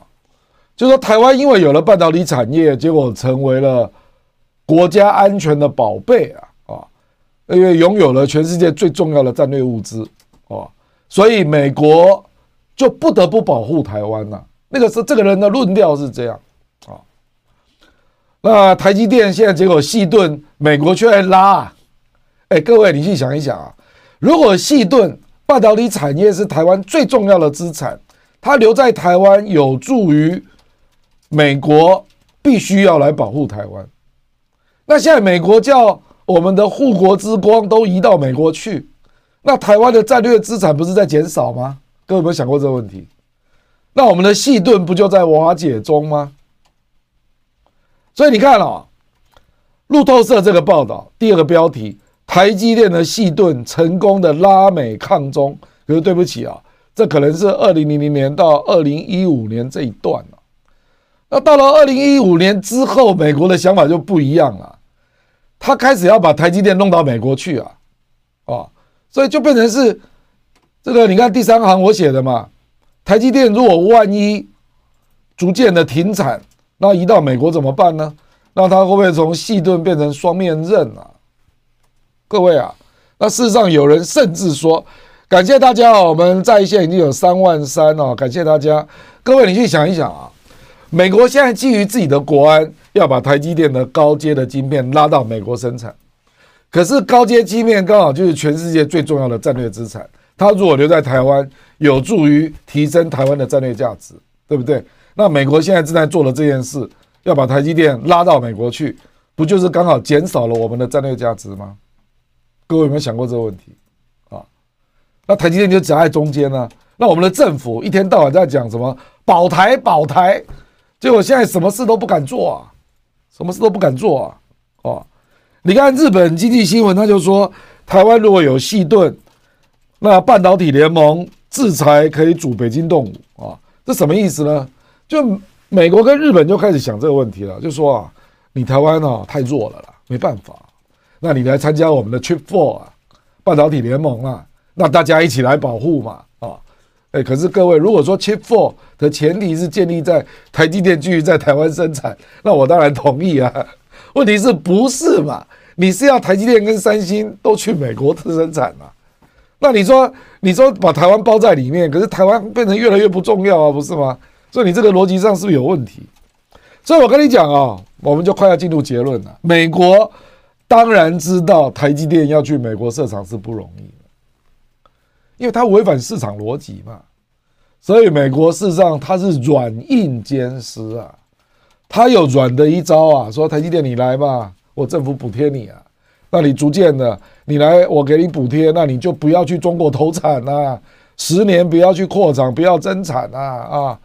就说台湾因为有了半导体产业，结果成为了国家安全的宝贝啊啊。因为拥有了全世界最重要的战略物资，哦，所以美国就不得不保护台湾呐。那个是这个人的论调是这样，那台积电现在结果矽盾，美国却来拉，哎，各位你去想一想啊，如果矽盾半导体产业是台湾最重要的资产，它留在台湾有助于美国必须要来保护台湾，那现在美国叫。我们的护国之光都移到美国去，那台湾的战略资产不是在减少吗？各位有没有想过这个问题？那我们的矽盾不就在瓦解中吗？所以你看哦，路透社这个报道，第二个标题：台积电的矽盾成功的拉美抗中。可是对不起啊，这可能是二零零零年到二零一五年这一段了。那到了二零一五年之后，美国的想法就不一样了。他开始要把台积电弄到美国去啊，哦，所以就变成是这个，你看第三行我写的嘛，台积电如果万一逐渐的停产，那移到美国怎么办呢？那他会不会从细盾变成双面刃啊？各位啊，那事实上有人甚至说，感谢大家，我们在线已经有三万三哦，感谢大家，各位你去想一想啊。美国现在基于自己的国安，要把台积电的高阶的晶片拉到美国生产。可是高阶晶片刚好就是全世界最重要的战略资产，它如果留在台湾，有助于提升台湾的战略价值，对不对？那美国现在正在做的这件事，要把台积电拉到美国去，不就是刚好减少了我们的战略价值吗？各位有没有想过这个问题啊？那台积电就夹在中间呢？那我们的政府一天到晚在讲什么保台保台？结果现在什么事都不敢做啊，什么事都不敢做啊！哦，你看日本经济新闻，他就说，台湾如果有细盾，那半导体联盟制裁可以阻北京动武啊，这什么意思呢？就美国跟日本就开始想这个问题了，就说啊，你台湾啊太弱了啦，没办法，那你来参加我们的 Chip Four 啊，半导体联盟啊，那大家一起来保护嘛。啊哎，可是各位，如果说 Chip Four 的前提是建立在台积电继续在台湾生产，那我当然同意啊。*laughs* 问题是不是嘛？你是要台积电跟三星都去美国生产嘛？那你说，你说把台湾包在里面，可是台湾变成越来越不重要啊，不是吗？所以你这个逻辑上是不是有问题？所以我跟你讲啊，我们就快要进入结论了。美国当然知道台积电要去美国设厂是不容易的。因为它违反市场逻辑嘛，所以美国事实上它是软硬兼施啊，它有软的一招啊，说台积电你来吧，我政府补贴你啊，那你逐渐的你来我给你补贴，那你就不要去中国投产啊，十年不要去扩厂，不要增产啊啊！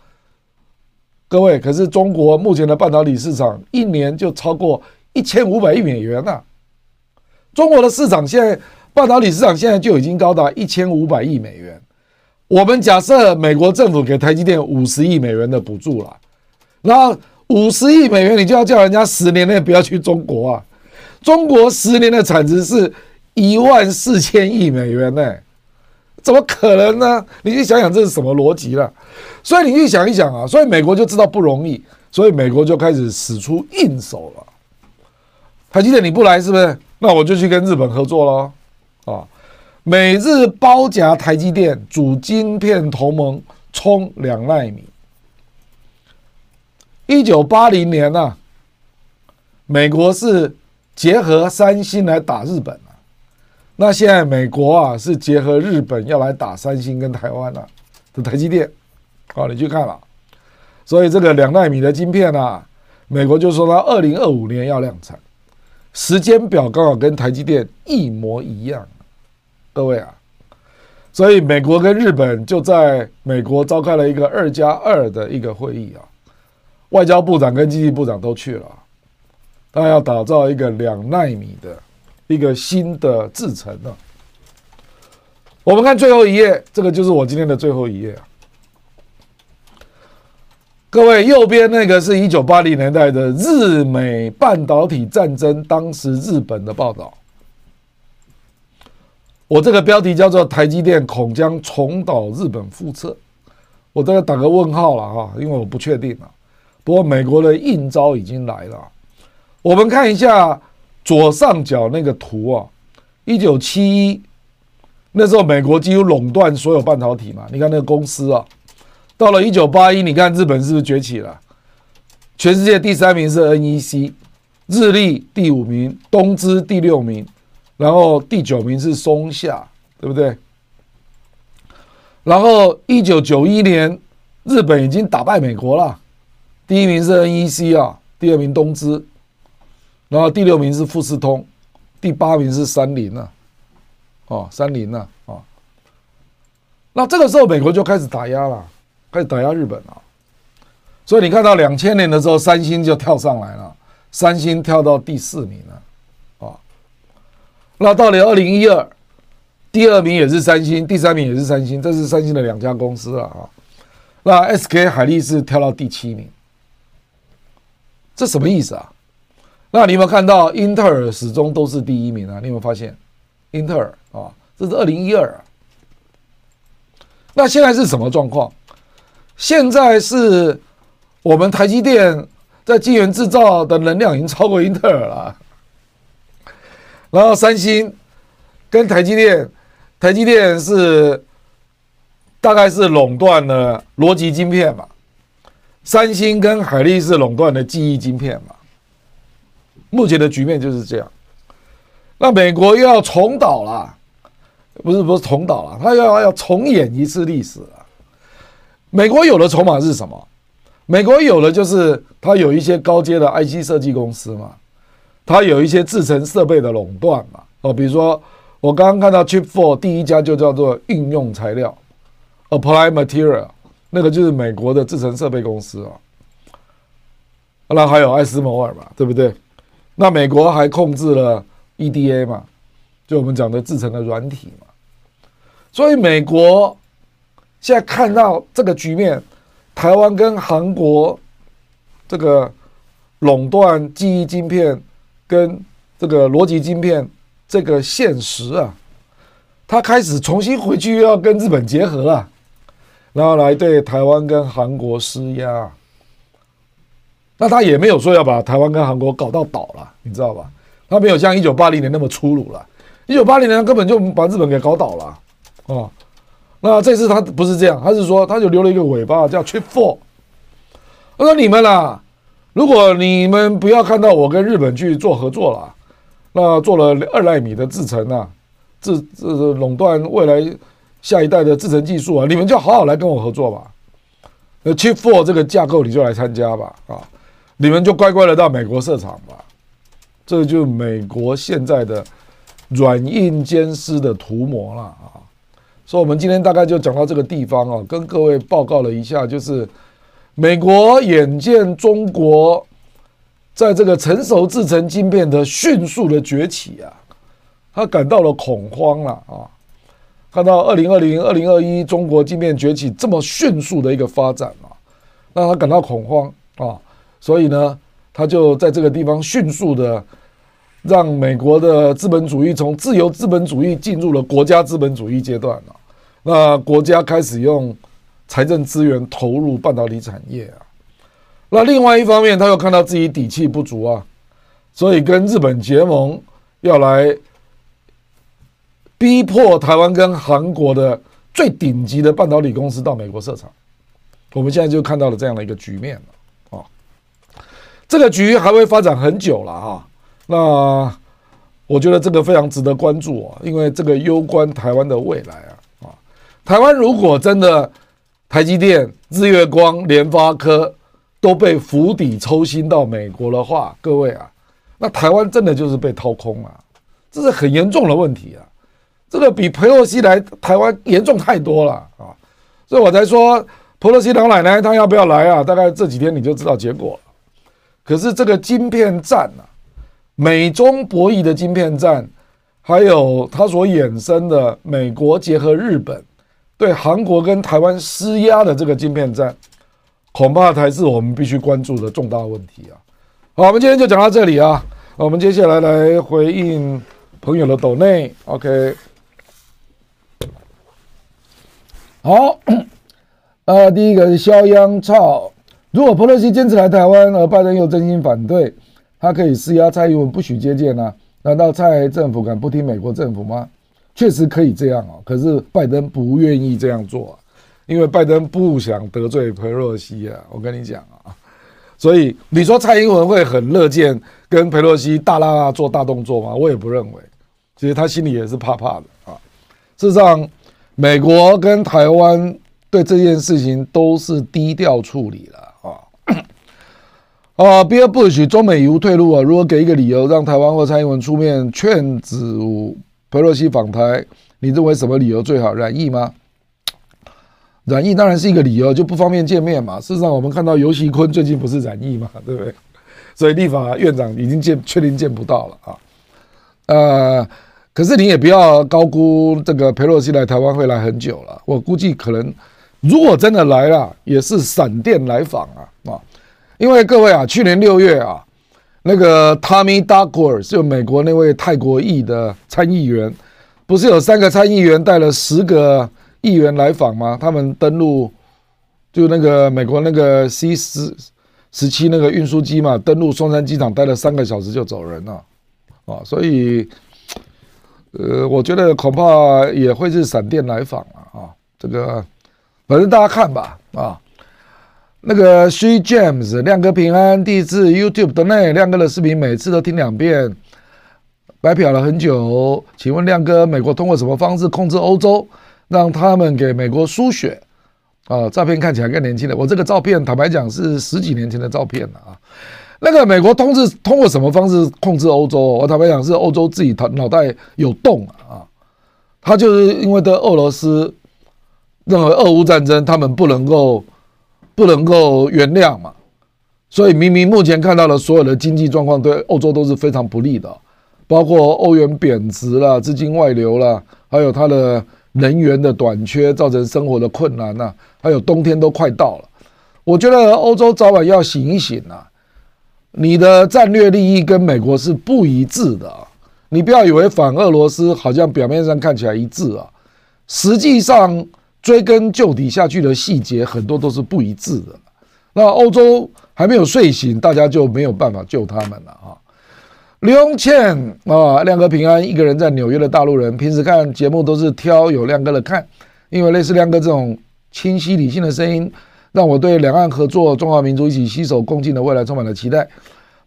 各位，可是中国目前的半导体市场一年就超过一千五百亿美元呐，中国的市场现在。半导体市场现在就已经高达一千五百亿美元。我们假设美国政府给台积电五十亿美元的补助了，那五十亿美元你就要叫人家十年内不要去中国啊？中国十年的产值是一万四千亿美元呢，怎么可能呢？你去想想这是什么逻辑了？所以你去想一想啊，所以美国就知道不容易，所以美国就开始使出硬手了。台积电你不来是不是？那我就去跟日本合作喽。啊，美日包夹台积电，主晶片同盟冲两纳米。一九八零年呢、啊，美国是结合三星来打日本，那现在美国啊是结合日本要来打三星跟台湾了、啊、的台积电。好，你去看了，所以这个两纳米的晶片啊，美国就说它二零二五年要量产。时间表刚好跟台积电一模一样，各位啊，所以美国跟日本就在美国召开了一个二加二的一个会议啊，外交部长跟经济部长都去了，他要打造一个两纳米的一个新的制程呢。我们看最后一页，这个就是我今天的最后一页啊。各位，右边那个是一九八零年代的日美半导体战争，当时日本的报道。我这个标题叫做“台积电恐将重蹈日本覆辙”，我这个打个问号了哈，因为我不确定了。不过美国的硬招已经来了。我们看一下左上角那个图啊，一九七一那时候美国几乎垄断所有半导体嘛，你看那个公司啊。到了一九八一，你看日本是不是崛起了？全世界第三名是 NEC，日立第五名，东芝第六名，然后第九名是松下，对不对？然后一九九一年，日本已经打败美国了，第一名是 NEC 啊，第二名东芝，然后第六名是富士通，第八名是三菱啊，哦，三菱啊，哦，那这个时候美国就开始打压了。开始打压日本了，所以你看到两千年的时候，三星就跳上来了，三星跳到第四名了，啊，那到了二零一二，第二名也是三星，第三名也是三星，这是三星的两家公司了啊，那 SK 海力士跳到第七名，这什么意思啊？那你有没有看到英特尔始终都是第一名啊？你有没有发现，英特尔啊，这是二零一二啊，那现在是什么状况？现在是我们台积电在晶圆制造的能量已经超过英特尔了，然后三星跟台积电，台积电是大概是垄断了逻辑晶片嘛，三星跟海力士垄断的记忆晶片嘛，目前的局面就是这样。那美国又要重蹈了，不是不是重蹈了，他要要重演一次历史了。美国有的筹码是什么？美国有的就是它有一些高阶的 IC 设计公司嘛，它有一些制成设备的垄断嘛。哦，比如说我刚刚看到 Chip Four 第一家就叫做应用材料，Applied Material，那个就是美国的制成设备公司啊。那还有艾斯摩尔嘛，对不对？那美国还控制了 EDA 嘛，就我们讲的制程的软体嘛。所以美国现在看到这个局面，台湾跟韩国这个垄断记忆晶片跟这个逻辑晶片这个现实啊，他开始重新回去又要跟日本结合啊，然后来对台湾跟韩国施压。那他也没有说要把台湾跟韩国搞到倒了，你知道吧？他没有像一九八零年那么粗鲁了。一九八零年根本就把日本给搞倒了，哦。那这次他不是这样，他是说他就留了一个尾巴，叫 Chip Four。他说你们啦，如果你们不要看到我跟日本去做合作了，那做了二奈米的制程啊，这这垄断未来下一代的制程技术啊，你们就好好来跟我合作吧。那 Chip Four 这个架构你就来参加吧，啊。你们就乖乖的到美国设厂吧，这就是美国现在的软硬兼施的图谋了啊！所以，我们今天大概就讲到这个地方啊，跟各位报告了一下，就是美国眼见中国在这个成熟制程晶片的迅速的崛起啊，他感到了恐慌了啊！看到二零二零、二零二一中国晶片崛起这么迅速的一个发展啊，让他感到恐慌啊！所以呢，他就在这个地方迅速的让美国的资本主义从自由资本主义进入了国家资本主义阶段了。那国家开始用财政资源投入半导体产业啊。那另外一方面，他又看到自己底气不足啊，所以跟日本结盟，要来逼迫台湾跟韩国的最顶级的半导体公司到美国设厂。我们现在就看到了这样的一个局面了。这个局还会发展很久了哈，那我觉得这个非常值得关注啊，因为这个攸关台湾的未来啊啊！台湾如果真的台积电、日月光、联发科都被釜底抽薪到美国的话，各位啊，那台湾真的就是被掏空了，这是很严重的问题啊！这个比佩洛西来台湾严重太多了啊！所以我才说佩洛西老奶奶她要不要来啊？大概这几天你就知道结果了。可是这个晶片战啊，美中博弈的晶片战，还有它所衍生的美国结合日本对韩国跟台湾施压的这个晶片战，恐怕才是我们必须关注的重大问题啊！好，我们今天就讲到这里啊，我们接下来来回应朋友的抖内，OK，好，呃，第一个是肖央超。如果裴洛西坚持来台湾，而拜登又真心反对，他可以施压蔡英文不许接见呢？难道蔡政府敢不听美国政府吗？确实可以这样啊，可是拜登不愿意这样做啊，因为拜登不想得罪裴洛西啊。我跟你讲啊，所以你说蔡英文会很乐见跟佩洛西大拉拉做大动作吗？我也不认为，其实他心里也是怕怕的啊。事实上，美国跟台湾对这件事情都是低调处理了。啊，比尔·布什中美已无退路啊！如果给一个理由让台湾或蔡英文出面劝阻裴洛西访台，你认为什么理由最好？染疫吗？染疫当然是一个理由，就不方便见面嘛。事实上，我们看到游锡堃最近不是染疫嘛，对不对？所以立法院长已经见确定见不到了啊。呃，可是你也不要高估这个裴洛西来台湾会来很久了，我估计可能如果真的来了，也是闪电来访啊！因为各位啊，去年六月啊，那个 Tommy Duckworth 就美国那位泰国裔的参议员，不是有三个参议员带了十个议员来访吗？他们登陆就那个美国那个 C 十十七那个运输机嘛，登陆松山机场待了三个小时就走人了啊，所以呃，我觉得恐怕也会是闪电来访了啊，这个反正大家看吧啊。那个 She James 亮哥平安，第一次 YouTube 的内亮哥的视频，每次都听两遍，白嫖了很久。请问亮哥，美国通过什么方式控制欧洲，让他们给美国输血？啊，照片看起来更年轻了。我这个照片坦白讲是十几年前的照片了啊。那个美国通知通过什么方式控制欧洲？我坦白讲是欧洲自己脑脑袋有洞啊。他就是因为对俄罗斯认为俄乌战争他们不能够。不能够原谅嘛，所以明明目前看到的所有的经济状况对欧洲都是非常不利的，包括欧元贬值啦、资金外流啦，还有它的能源的短缺造成生活的困难呐，还有冬天都快到了，我觉得欧洲早晚要醒一醒啊！你的战略利益跟美国是不一致的，你不要以为反俄罗斯好像表面上看起来一致啊，实际上追根究底下去的细节很多都是不一致的。那欧洲还没有睡醒，大家就没有办法救他们了啊！刘永倩啊，亮哥平安，一个人在纽约的大陆人，平时看节目都是挑有亮哥的看，因为类似亮哥这种清晰理性的声音，让我对两岸合作、中华民族一起携手共进的未来充满了期待。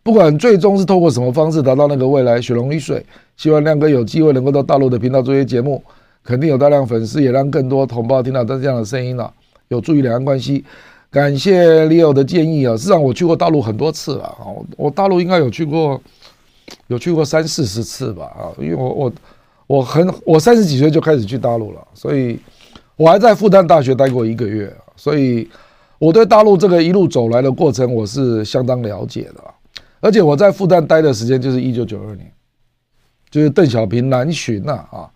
不管最终是透过什么方式达到那个未来，血浓于水。希望亮哥有机会能够到大陆的频道做一些节目，肯定有大量粉丝，也让更多同胞听到这样的声音了，有助于两岸关系。感谢 Leo 的建议啊！事实上，我去过大陆很多次了啊，我大陆应该有去过，有去过三四十次吧啊！因为我我我很我三十几岁就开始去大陆了，所以我还在复旦大学待过一个月，所以我对大陆这个一路走来的过程我是相当了解的。而且我在复旦待的时间就是一九九二年，就是邓小平南巡呐啊！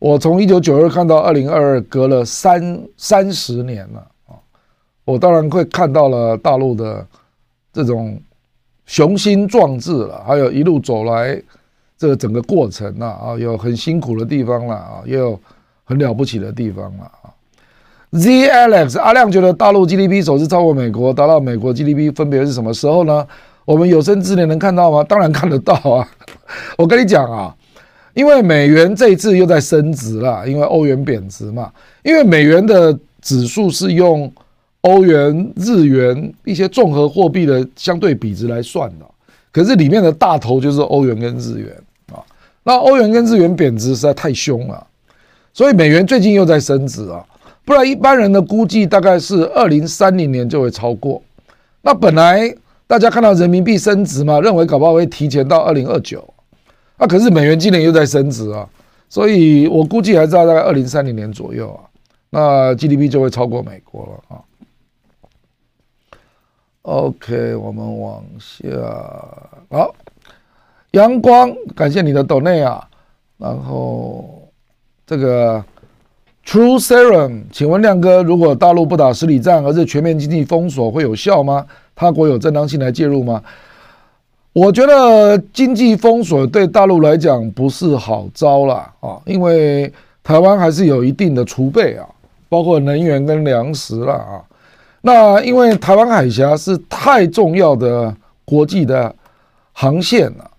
我从一九九二看到二零二二，隔了三三十年了啊。我当然会看到了大陆的这种雄心壮志了，还有一路走来这个整个过程呐啊，有很辛苦的地方了啊，也有很了不起的地方了啊。Z Alex 阿亮觉得大陆 GDP 首次超过美国，达到美国 GDP 分别是什么时候呢？我们有生之年能看到吗？当然看得到啊！我跟你讲啊，因为美元这一次又在升值了，因为欧元贬值嘛，因为美元的指数是用。欧元、日元一些综合货币的相对比值来算的，可是里面的大头就是欧元跟日元啊。那欧元跟日元贬值实在太凶了，所以美元最近又在升值啊。不然一般人的估计大概是二零三零年就会超过。那本来大家看到人民币升值嘛，认为搞不好会提前到二零二九。那可是美元今年又在升值啊，所以我估计还是要大概二零三零年左右啊，那 GDP 就会超过美国了啊。OK，我们往下好。阳光，感谢你的抖内啊。然后这个 True Serum，请问亮哥，如果大陆不打实体战，而是全面经济封锁，会有效吗？他国有正当性来介入吗？我觉得经济封锁对大陆来讲不是好招了啊，因为台湾还是有一定的储备啊，包括能源跟粮食了啊。那因为台湾海峡是太重要的国际的航线了，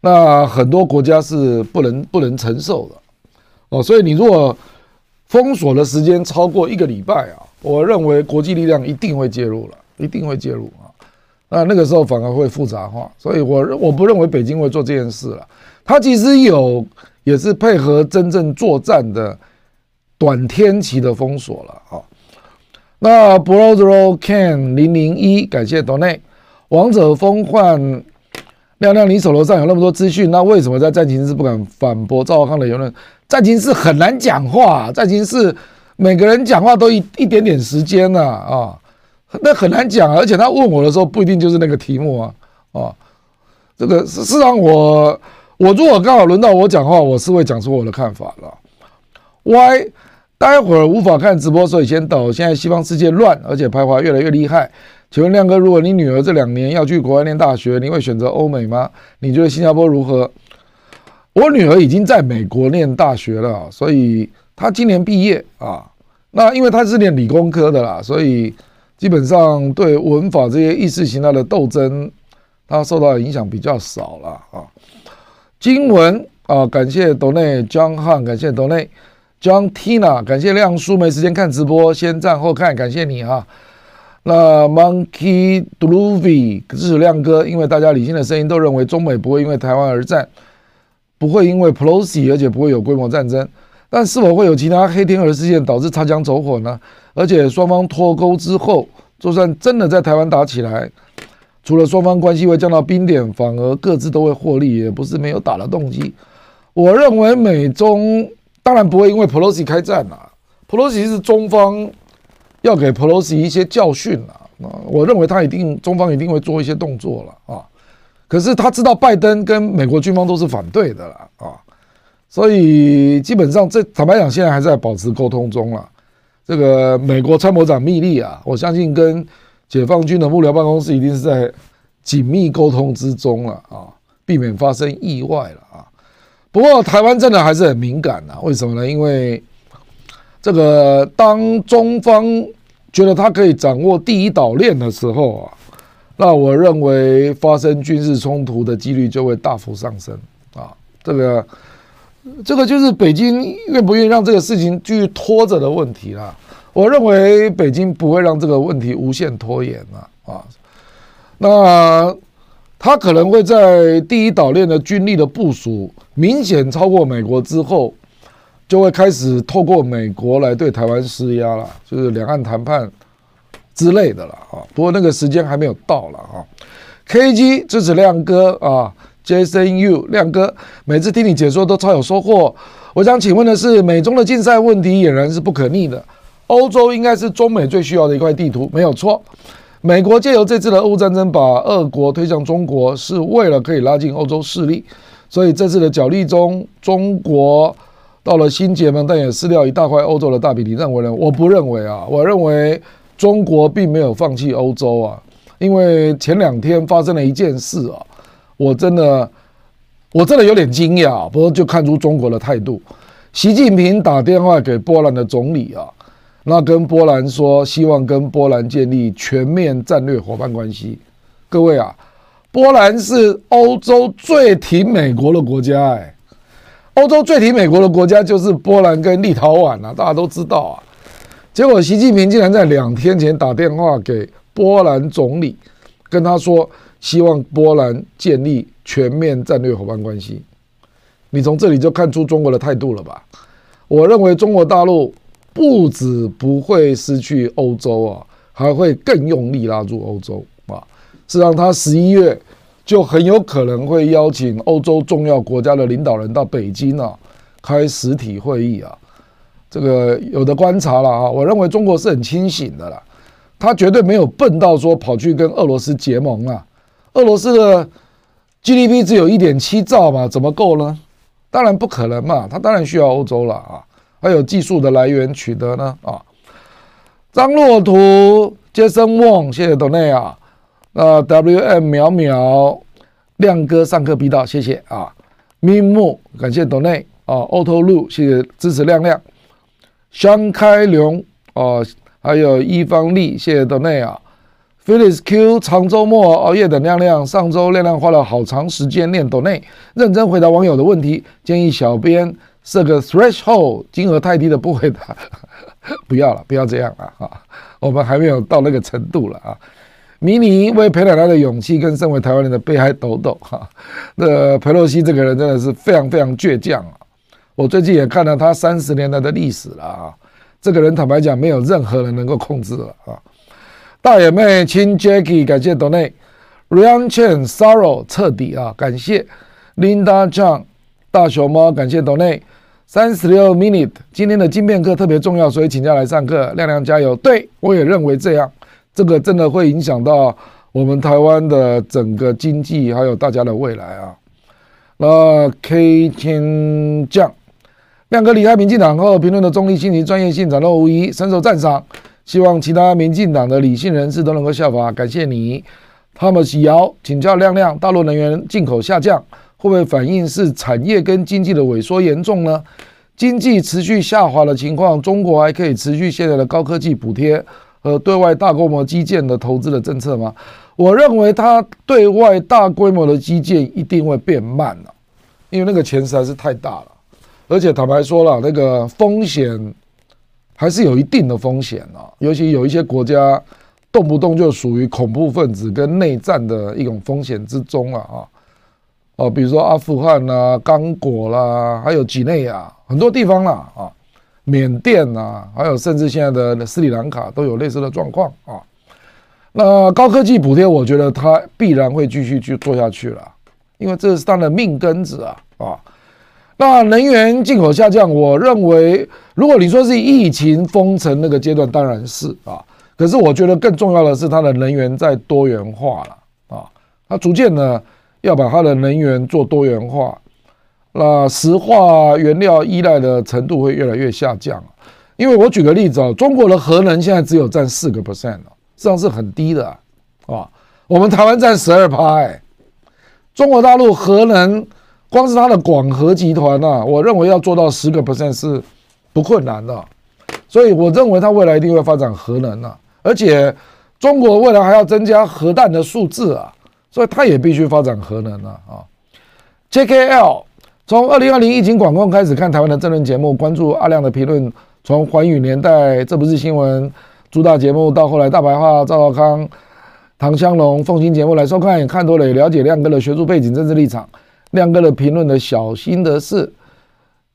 那很多国家是不能不能承受的哦，所以你如果封锁的时间超过一个礼拜啊，我认为国际力量一定会介入了，一定会介入。那那个时候反而会复杂化，所以我我不认为北京会做这件事了。他其实有也是配合真正作战的短天期的封锁了啊。那 Brother Ken 零零一，感谢 Donate。王者风范亮亮，你手头上有那么多资讯，那为什么在战情室不敢反驳赵康的言论？战情室很难讲话，战情室每个人讲话都一一点点时间呢啊，啊，那很难讲。而且他问我的时候，不一定就是那个题目啊啊，这个事实上我我如果刚好轮到我讲话，我是会讲出我的看法了。Y，待会儿无法看直播，所以先抖。现在西方世界乱，而且排华越来越厉害。请问亮哥，如果你女儿这两年要去国外念大学，你会选择欧美吗？你觉得新加坡如何？我女儿已经在美国念大学了，所以她今年毕业啊。那因为她是念理工科的啦，所以基本上对文法这些意识形态的斗争，它受到的影响比较少了啊。经文啊，感谢斗内江汉，感谢斗内。John Tina，感谢亮叔，没时间看直播，先赞后看，感谢你哈。那 Monkey Duvy 支持亮哥，因为大家理性的声音都认为中美不会因为台湾而战，不会因为 Pelosi，而且不会有规模战争。但是否会有其他黑天鹅事件导致擦枪走火呢？而且双方脱钩之后，就算真的在台湾打起来，除了双方关系会降到冰点，反而各自都会获利，也不是没有打的动机。我认为美中。当然不会因为 Pelosi 开战了，Pelosi 是中方要给 Pelosi 一些教训了。啊，我认为他一定中方一定会做一些动作了啊。可是他知道拜登跟美国军方都是反对的了啊，所以基本上这坦白讲，现在还在保持沟通中了。这个美国参谋长密利啊，我相信跟解放军的幕僚办公室一定是在紧密沟通之中了啊，避免发生意外了啊。不过台湾真的还是很敏感啊，为什么呢？因为这个当中方觉得他可以掌握第一岛链的时候啊，那我认为发生军事冲突的几率就会大幅上升啊。这个。这个就是北京愿不愿意让这个事情继续拖着的问题啦。我认为北京不会让这个问题无限拖延了啊。那他可能会在第一岛链的军力的部署明显超过美国之后，就会开始透过美国来对台湾施压了，就是两岸谈判之类的了啊。不过那个时间还没有到了啊。KG 支持亮哥啊。Jason Yu 亮哥，每次听你解说都超有收获。我想请问的是，美中的竞赛问题俨然是不可逆的。欧洲应该是中美最需要的一块地图，没有错。美国借由这次的俄乌战争，把俄国推向中国，是为了可以拉近欧洲势力。所以这次的角力中，中国到了新结盟，但也失掉一大块欧洲的大饼。你认为呢？我不认为啊，我认为中国并没有放弃欧洲啊，因为前两天发生了一件事啊。我真的，我真的有点惊讶，不过就看出中国的态度。习近平打电话给波兰的总理啊，那跟波兰说，希望跟波兰建立全面战略伙伴关系。各位啊，波兰是欧洲最挺美国的国家，哎，欧洲最挺美国的国家就是波兰跟立陶宛啊，大家都知道啊。结果习近平竟然在两天前打电话给波兰总理，跟他说。希望波兰建立全面战略伙伴关系，你从这里就看出中国的态度了吧？我认为中国大陆不止不会失去欧洲啊，还会更用力拉住欧洲啊！是让他十一月就很有可能会邀请欧洲重要国家的领导人到北京啊，开实体会议啊。这个有的观察了啊，我认为中国是很清醒的啦，他绝对没有笨到说跑去跟俄罗斯结盟啊。俄罗斯的 GDP 只有一点七兆嘛，怎么够呢？当然不可能嘛，他当然需要欧洲了啊，还有技术的来源取得呢啊。张若图、杰森旺，谢谢斗内啊。那 WM 淼淼亮哥上课必到，谢谢啊。明目感谢斗内啊。Auto 路谢谢支持亮亮。香开龙啊，还有一方力，谢谢斗内啊。Felix Q 长周末熬夜等亮亮，上周亮亮花了好长时间练抖内，认真回答网友的问题，建议小编设个 threshold，金额太低的不回答，*laughs* 不要了，不要这样了啊！我们还没有到那个程度了啊！迷你为裴奶奶的勇气跟身为台湾人的悲哀抖抖哈。那裴洛西这个人真的是非常非常倔强啊！我最近也看了他三十年来的历史了啊，这个人坦白讲，没有任何人能够控制了啊！大眼妹亲 Jackie，感谢 Donate，Ryan Chen Sorrow 彻底啊，感谢 Linda Zhang 大熊猫，感谢 Donate 三十六 minute，今天的晶片课特别重要，所以请假来上课，亮亮加油！对我也认为这样，这个真的会影响到我们台湾的整个经济，还有大家的未来啊。那 K 天将亮哥离开民进党后，评论的中立信息专业性展露无遗，深受赞赏。希望其他民进党的理性人士都能够效法，感谢你。他们是瑶请教亮亮，大陆能源进口下降会不会反映是产业跟经济的萎缩严重呢？经济持续下滑的情况，中国还可以持续现在的高科技补贴和对外大规模基建的投资的政策吗？我认为它对外大规模的基建一定会变慢了，因为那个钱实在是太大了，而且坦白说了，那个风险。还是有一定的风险啊，尤其有一些国家动不动就属于恐怖分子跟内战的一种风险之中了啊，哦，比如说阿富汗啦、刚果啦，还有几内亚很多地方啦啊，缅甸呐，还有甚至现在的斯里兰卡都有类似的状况啊。那高科技补贴，我觉得它必然会继续去做下去了，因为这是它的命根子啊啊。那能源进口下降，我认为，如果你说是疫情封城那个阶段，当然是啊。可是我觉得更重要的是，它的能源在多元化了啊，它逐渐呢要把它的能源做多元化，那石化原料依赖的程度会越来越下降。因为我举个例子啊，中国的核能现在只有占四个 percent 了，实际上是很低的啊。我们台湾占十二趴，哎，中国大陆核能光是它的广核集团呐，我认为要做到十个 percent 是不困难的。所以我认为它未来一定会发展核能啊，而且中国未来还要增加核弹的数字啊，所以它也必须发展核能啊。啊，JKL 从二零二零疫情管控开始看台湾的政论节目，关注阿亮的评论。从寰宇年代、这不是新闻、主打节目到后来大白话、赵少康、唐湘龙、凤新节目来收看，也看多了，也了解亮哥的学术背景、政治立场。亮哥的评论的小心得是：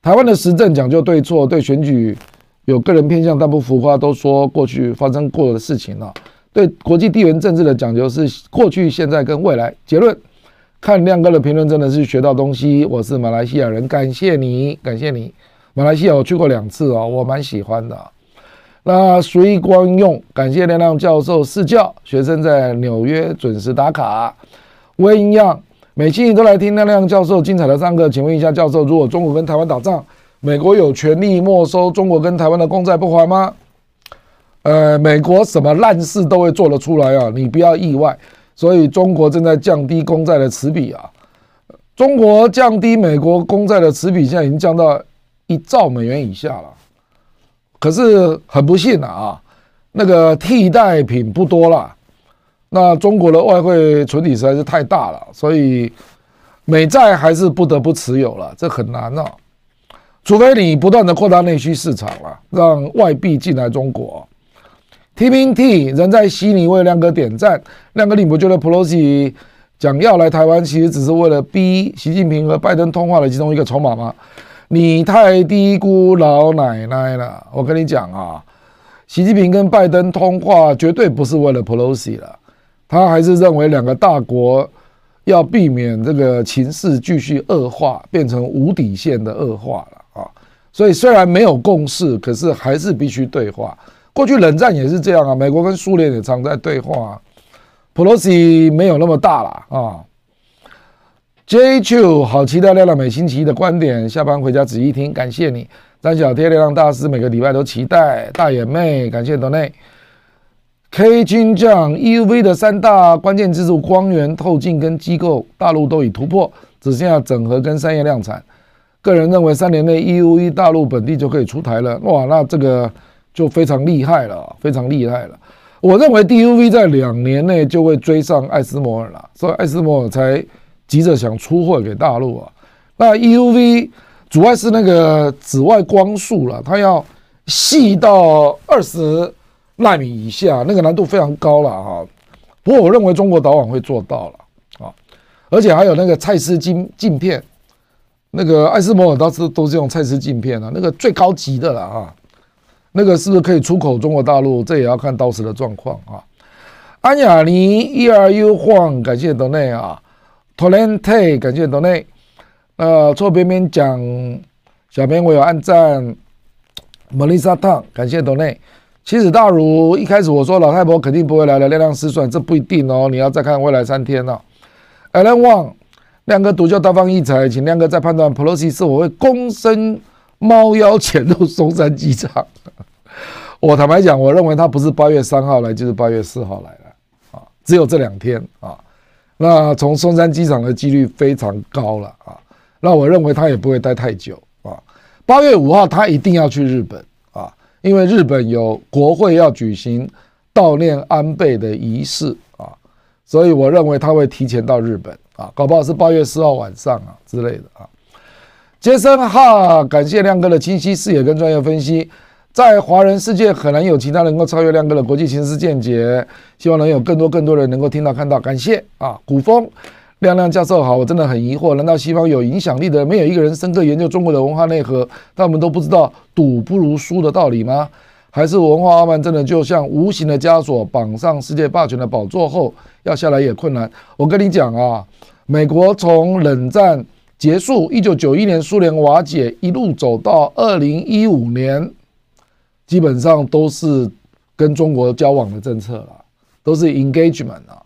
台湾的时政讲究对错，对选举有个人偏向，但不浮夸，都说过去发生过的事情了。对国际地缘政治的讲究是过去、现在跟未来。结论：看亮哥的评论真的是学到东西。我是马来西亚人，感谢你，感谢你。马来西亚我去过两次啊，我蛮喜欢的。那随光用，感谢亮亮教授赐教，学生在纽约准时打卡。温样，每期都来听亮亮教授精彩的上课，请问一下教授，如果中国跟台湾打仗，美国有权利没收中国跟台湾的公债不还吗？呃，美国什么烂事都会做得出来啊，你不要意外。所以中国正在降低公债的持比啊，中国降低美国公债的持比，现在已经降到。一兆美元以下了，可是很不幸的啊，那个替代品不多了。那中国的外汇存底实在是太大了，所以美债还是不得不持有了，这很难啊。除非你不断的扩大内需市场了，让外币进来中国。TPT 人在悉尼为亮哥点赞，亮哥你不觉得 Pelosi 讲要来台湾，其实只是为了逼习近平和拜登通话的其中一个筹码吗？你太低估老奶奶了，我跟你讲啊，习近平跟拜登通话绝对不是为了 Pelosi 了，他还是认为两个大国要避免这个情势继续恶化，变成无底线的恶化了啊。所以虽然没有共识，可是还是必须对话。过去冷战也是这样啊，美国跟苏联也常在对话，Pelosi 没有那么大了啊。J Two 好期待亮亮每星期一的观点，下班回家仔细听，感谢你。张小贴亮亮大师每个礼拜都期待。大眼妹感谢斗内。K 金将 EUV 的三大关键技术光源透镜跟机构，大陆都已突破，只剩下整合跟商业量产。个人认为三年内 EUV 大陆本地就可以出台了，哇，那这个就非常厉害了，非常厉害了。我认为 DUV 在两年内就会追上艾斯摩尔了，所以艾斯摩尔才。急着想出货给大陆啊，那 EUV 主要是那个紫外光束了，它要细到二十纳米以下，那个难度非常高了哈。不过我认为中国早晚会做到了啊，而且还有那个蔡司镜镜片，那个艾斯摩尔当时都是用蔡司镜片啊，那个最高级的了啊，那个是不是可以出口中国大陆？这也要看当时的状况啊。安雅尼 ERU 晃，感谢斗内啊。，TOLENT 感谢斗内，呃，错边边讲，小编我有按赞。Melissa Tang 感谢斗内，其实大儒一开始我说老太婆肯定不会来了，亮亮失算，这不一定哦，你要再看未来三天哦。Alan Wang 亮哥独教大放异彩，请亮哥再判断 Pelosi 是否会躬身猫腰潜入松山机场。*laughs* 我坦白讲，我认为他不是八月三号来，就是八月四号来了啊，只有这两天啊。那从松山机场的几率非常高了啊！那我认为他也不会待太久啊。八月五号他一定要去日本，因为日本有国会要举行悼念安倍的仪式啊，所以我认为他会提前到日本啊，搞不好是八月四号晚上啊之类的啊。杰森哈，感谢亮哥的清晰视野跟专业分析。在华人世界很难有其他能够超越亮哥的国际情势见解，希望能有更多更多人能够听到看到，感谢啊！古风亮亮教授好，我真的很疑惑，难道西方有影响力的没有一个人深刻研究中国的文化内核，但我们都不知道赌不如输的道理吗？还是文化傲慢真的就像无形的枷锁，绑上世界霸权的宝座后要下来也困难？我跟你讲啊，美国从冷战结束，一九九一年苏联瓦解，一路走到二零一五年。基本上都是跟中国交往的政策了，都是 engagement 啊。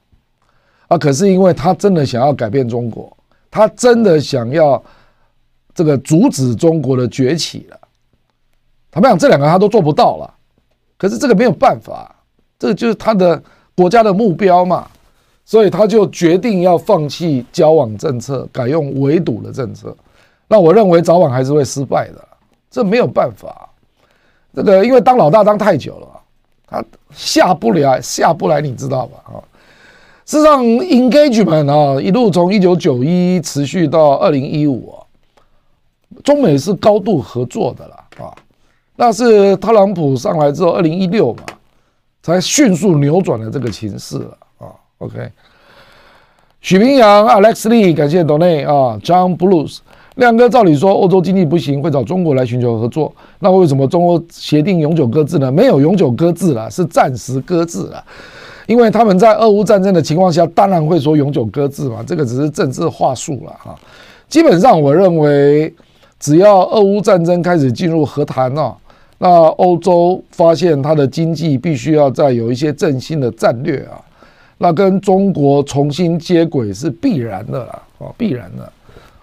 啊，可是因为他真的想要改变中国，他真的想要这个阻止中国的崛起了。他们讲这两个他都做不到了，可是这个没有办法，这个就是他的国家的目标嘛，所以他就决定要放弃交往政策，改用围堵的政策。那我认为早晚还是会失败的，这没有办法。这个因为当老大当太久了，他下不来，下不来，你知道吧？啊，事实上，engagement 啊，一路从一九九一持续到二零一五，中美是高度合作的了啊。那是特朗普上来之后，二零一六嘛，才迅速扭转了这个情势了啊。OK，许明阳、Alex Lee，感谢 Donate 啊，John Blues。亮哥，照理说欧洲经济不行，会找中国来寻求合作。那为什么中欧协定永久搁置呢？没有永久搁置了，是暂时搁置了。因为他们在俄乌战争的情况下，当然会说永久搁置嘛，这个只是政治话术了哈。基本上，我认为只要俄乌战争开始进入和谈哦，那欧洲发现它的经济必须要再有一些振兴的战略啊，那跟中国重新接轨是必然的了啊，必然的。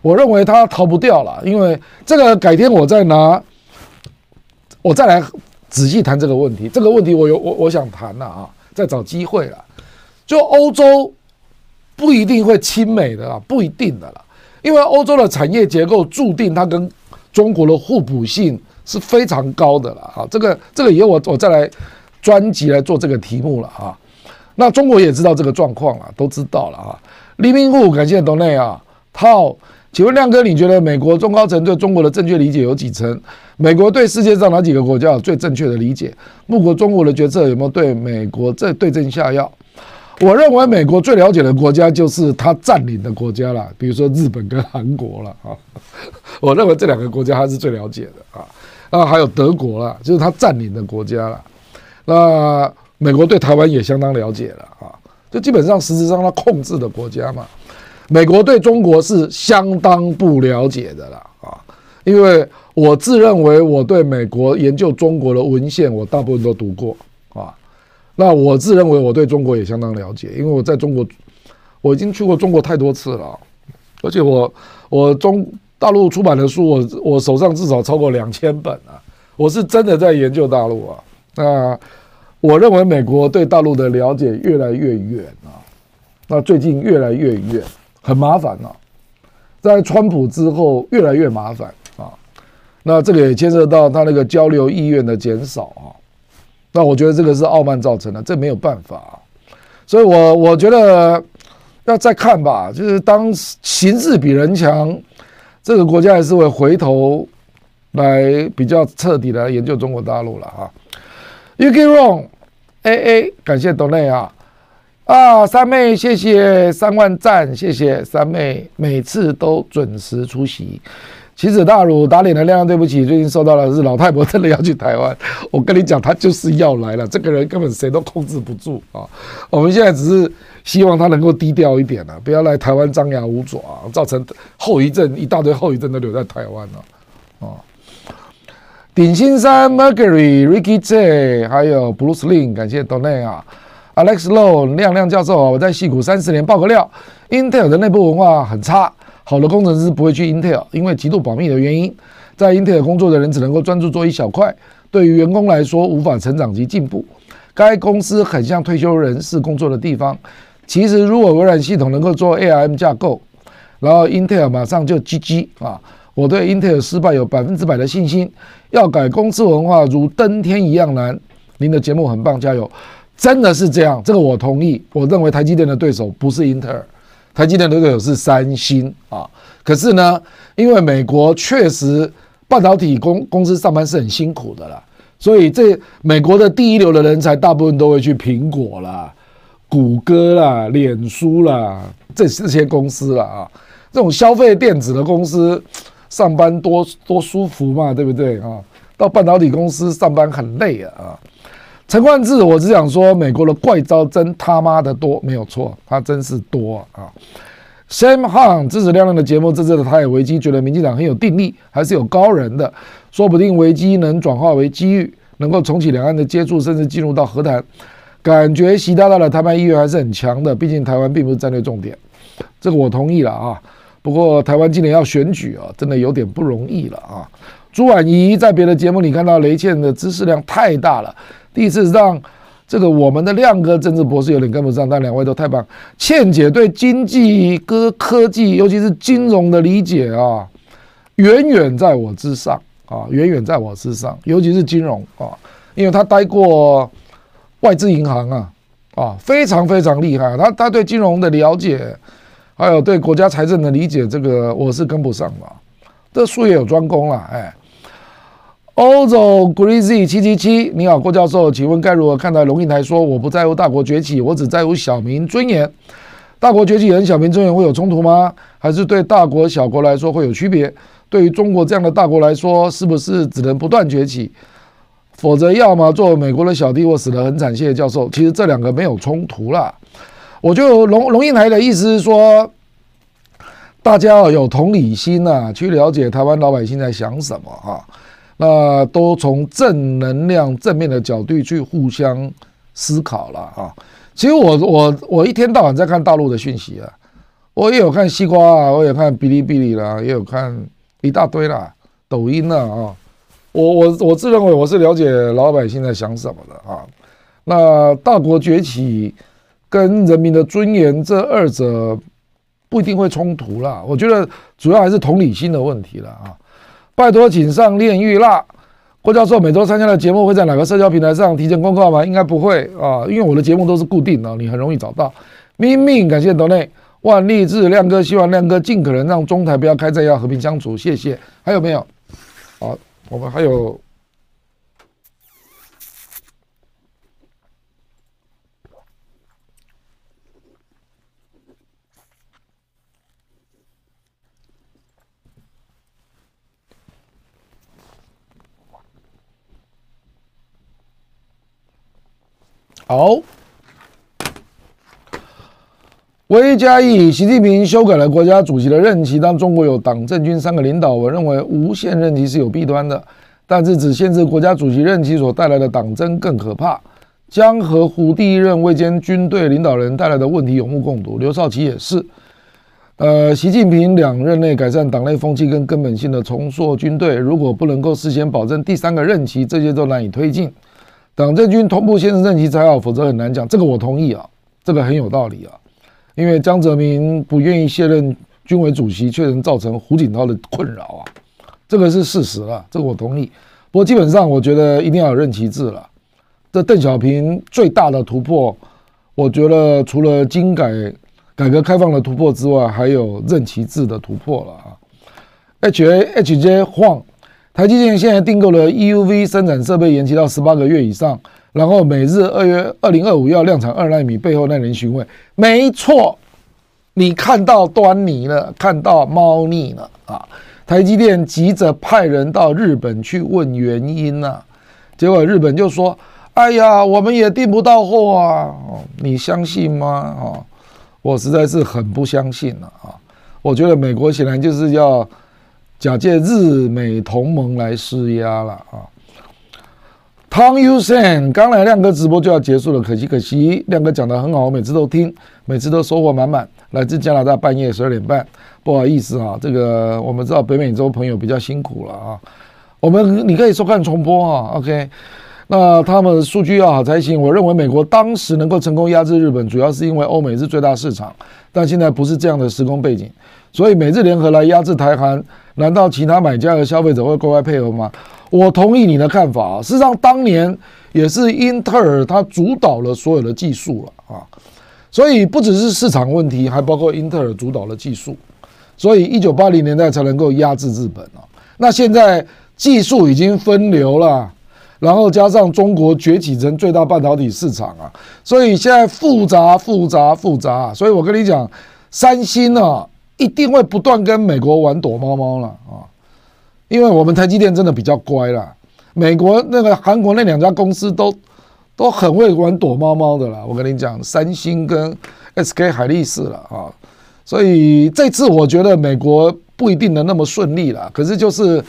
我认为他逃不掉了，因为这个改天我再拿，我再来仔细谈这个问题。这个问题我有我我想谈了啊，再找机会了。就欧洲不一定会亲美的啦，不一定的啦，因为欧洲的产业结构注定它跟中国的互补性是非常高的了啊。这个这个以后我我再来专辑来做这个题目了啊。那中国也知道这个状况了，都知道了啊。黎明户感谢董内啊，套。请问亮哥，你觉得美国中高层对中国的正确理解有几层？美国对世界上哪几个国家有最正确的理解？目前中国的决策有没有对美国在对症下药？我认为美国最了解的国家就是他占领的国家了，比如说日本跟韩国了啊。*laughs* 我认为这两个国家他是最了解的啊。啊，还有德国了，就是他占领的国家了。那美国对台湾也相当了解了啊，就基本上实质上他控制的国家嘛。美国对中国是相当不了解的啦，啊，因为我自认为我对美国研究中国的文献，我大部分都读过啊。那我自认为我对中国也相当了解，因为我在中国，我已经去过中国太多次了，而且我我中大陆出版的书，我我手上至少超过两千本啊，我是真的在研究大陆啊。那我认为美国对大陆的了解越来越远啊，那最近越来越远。很麻烦呐，在川普之后越来越麻烦啊，那这个也牵涉到他那个交流意愿的减少啊，那我觉得这个是傲慢造成的，这没有办法啊，所以我我觉得要再看吧，就是当形势比人强，这个国家还是会回头来比较彻底的研究中国大陆了哈。Yuki Rong，A A，感谢 Donate 啊。啊，三妹，谢谢三万赞，谢谢三妹，每次都准时出席。棋子大儒打脸的亮亮，对不起，最近收到了是老太婆真的要去台湾。我跟你讲，他就是要来了，这个人根本谁都控制不住啊。我们现在只是希望他能够低调一点啊，不要来台湾张牙舞爪，造成后遗症，一大堆后遗症都留在台湾了啊。顶新山 Mercury Ricky J 还有 BRUCE LING 感谢 Donate 啊。Alex Low 亮亮教授啊，我在戏谷三十年，爆个料，Intel 的内部文化很差，好的工程师不会去 Intel，因为极度保密的原因，在 Intel 工作的人只能够专注做一小块，对于员工来说无法成长及进步。该公司很像退休人士工作的地方。其实如果微软系统能够做 ARM 架构，然后 Intel 马上就 GG 啊！我对 Intel 失败有百分之百的信心。要改公司文化如登天一样难。您的节目很棒，加油！真的是这样，这个我同意。我认为台积电的对手不是英特尔，台积电的对手是三星啊。可是呢，因为美国确实半导体公公司上班是很辛苦的啦，所以这美国的第一流的人才大部分都会去苹果啦、谷歌啦、脸书啦这这些公司了啊。这种消费电子的公司上班多多舒服嘛，对不对啊？到半导体公司上班很累啊啊。陈冠志，我只想说，美国的怪招真他妈的多，没有错，他真是多啊！Sam Han 支持亮亮的节目，这次的台海危机，觉得民进党很有定力，还是有高人的，说不定危机能转化为机遇。能够重启两岸的接触，甚至进入到和谈，感觉习大大的谈判意愿还是很强的。毕竟台湾并不是战略重点，这个我同意了啊。不过台湾今年要选举啊，真的有点不容易了啊。朱婉仪在别的节目里看到雷倩的知识量太大了，第一次让这个我们的亮哥政治博士有点跟不上，但两位都太棒。倩姐对经济、跟科技，尤其是金融的理解啊，远远在我之上啊，远远在我之上，尤其是金融啊，因为他待过外资银行啊，啊，非常非常厉害。他他对金融的了解，还有对国家财政的理解，这个我是跟不上的。这术业有专攻了，哎。欧洲 Greasy 七七七，你好，郭教授，请问该如何看待龙应台说我不在乎大国崛起，我只在乎小民尊严？大国崛起和小民尊严会有冲突吗？还是对大国小国来说会有区别？对于中国这样的大国来说，是不是只能不断崛起？否则，要么做美国的小弟，或死得很惨？谢谢教授。其实这两个没有冲突啦。我就龙龙应台的意思是说，大家要有同理心呐、啊，去了解台湾老百姓在想什么、啊。那都从正能量、正面的角度去互相思考了啊。其实我我我一天到晚在看大陆的讯息啊，我也有看西瓜啊，我也看哔哩哔哩啦，也有看一大堆啦，抖音啦啊。我我我自认为我是了解老百姓在想什么的啊。那大国崛起跟人民的尊严这二者不一定会冲突啦。我觉得主要还是同理心的问题了啊。拜托，请上炼狱啦。郭教授每周参加的节目会在哪个社交平台上提前公告吗？应该不会啊，因为我的节目都是固定的，你很容易找到。明明感谢董内万励志亮哥，希望亮哥尽可能让中台不要开战，要和平相处。谢谢。还有没有？好，我们还有。好，微加一，习近平修改了国家主席的任期。当中国有党政军三个领导，我认为无限任期是有弊端的。但是只限制国家主席任期所带来的党争更可怕。江河湖第一任位兼军队领导人带来的问题有目共睹。刘少奇也是。呃，习近平两任内改善党内风气跟根本性的重塑军队，如果不能够事先保证第三个任期，这些都难以推进。党政军同步宣誓任期才好，否则很难讲。这个我同意啊，这个很有道理啊。因为江泽民不愿意卸任军委主席，确实造成胡锦涛的困扰啊，这个是事实啊，这个我同意。不过基本上，我觉得一定要有任期制了。这邓小平最大的突破，我觉得除了经改、改革开放的突破之外，还有任期制的突破了啊。H A H J 晃。台积电现在订购了 EUV 生产设备，延期到十八个月以上。然后每日二月二零二五要量产二纳米，背后耐人寻味。没错，你看到端倪了，看到猫腻了啊！台积电急着派人到日本去问原因啊，结果日本就说：“哎呀，我们也订不到货啊！”你相信吗？啊，我实在是很不相信了啊！我觉得美国显然就是要。假借日美同盟来施压了啊！汤 u sen 刚来亮哥直播就要结束了，可惜可惜，亮哥讲得很好，我每次都听，每次都收获满满。来自加拿大半夜十二点半，不好意思啊，这个我们知道北美洲朋友比较辛苦了啊。我们你可以收看重播啊，OK？那他们数据要好才行。我认为美国当时能够成功压制日本，主要是因为欧美是最大市场，但现在不是这样的时空背景，所以美日联合来压制台韩。难道其他买家和消费者会乖乖配合吗？我同意你的看法啊。事实上，当年也是英特尔它主导了所有的技术了啊，所以不只是市场问题，还包括英特尔主导了技术，所以一九八零年代才能够压制日本啊。那现在技术已经分流了，然后加上中国崛起成最大半导体市场啊，所以现在复杂复杂复杂。所以我跟你讲，三星啊。一定会不断跟美国玩躲猫猫了啊！因为我们台积电真的比较乖啦，美国那个韩国那两家公司都都很会玩躲猫猫的啦。我跟你讲，三星跟 SK 海力士了啊，所以这次我觉得美国不一定能那么顺利了。可是就是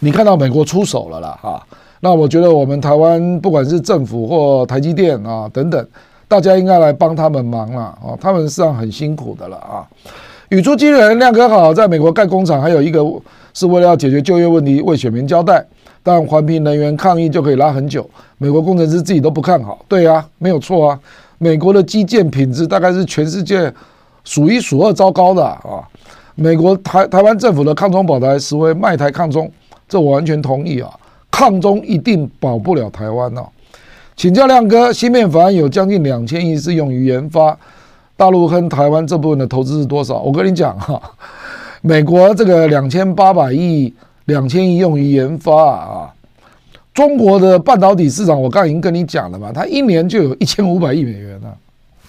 你看到美国出手了啦哈，那我觉得我们台湾不管是政府或台积电啊等等，大家应该来帮他们忙了啊，他们实际上很辛苦的了啊。语出惊人，亮哥好，在美国盖工厂，还有一个是为了要解决就业问题，为选民交代。但环评人员抗议就可以拉很久，美国工程师自己都不看好。对啊，没有错啊，美国的基建品质大概是全世界数一数二糟糕的啊。美国台台湾政府的抗中保台实为卖台抗中，这我完全同意啊。抗中一定保不了台湾哦。请教亮哥，芯片法案有将近两千亿是用于研发，大陆跟台湾这部分的投资是多少？我跟你讲哈，*laughs* 美国这个两千八百亿、两千亿用于研发啊，中国的半导体市场我刚才已经跟你讲了嘛，它一年就有一千五百亿美元呢，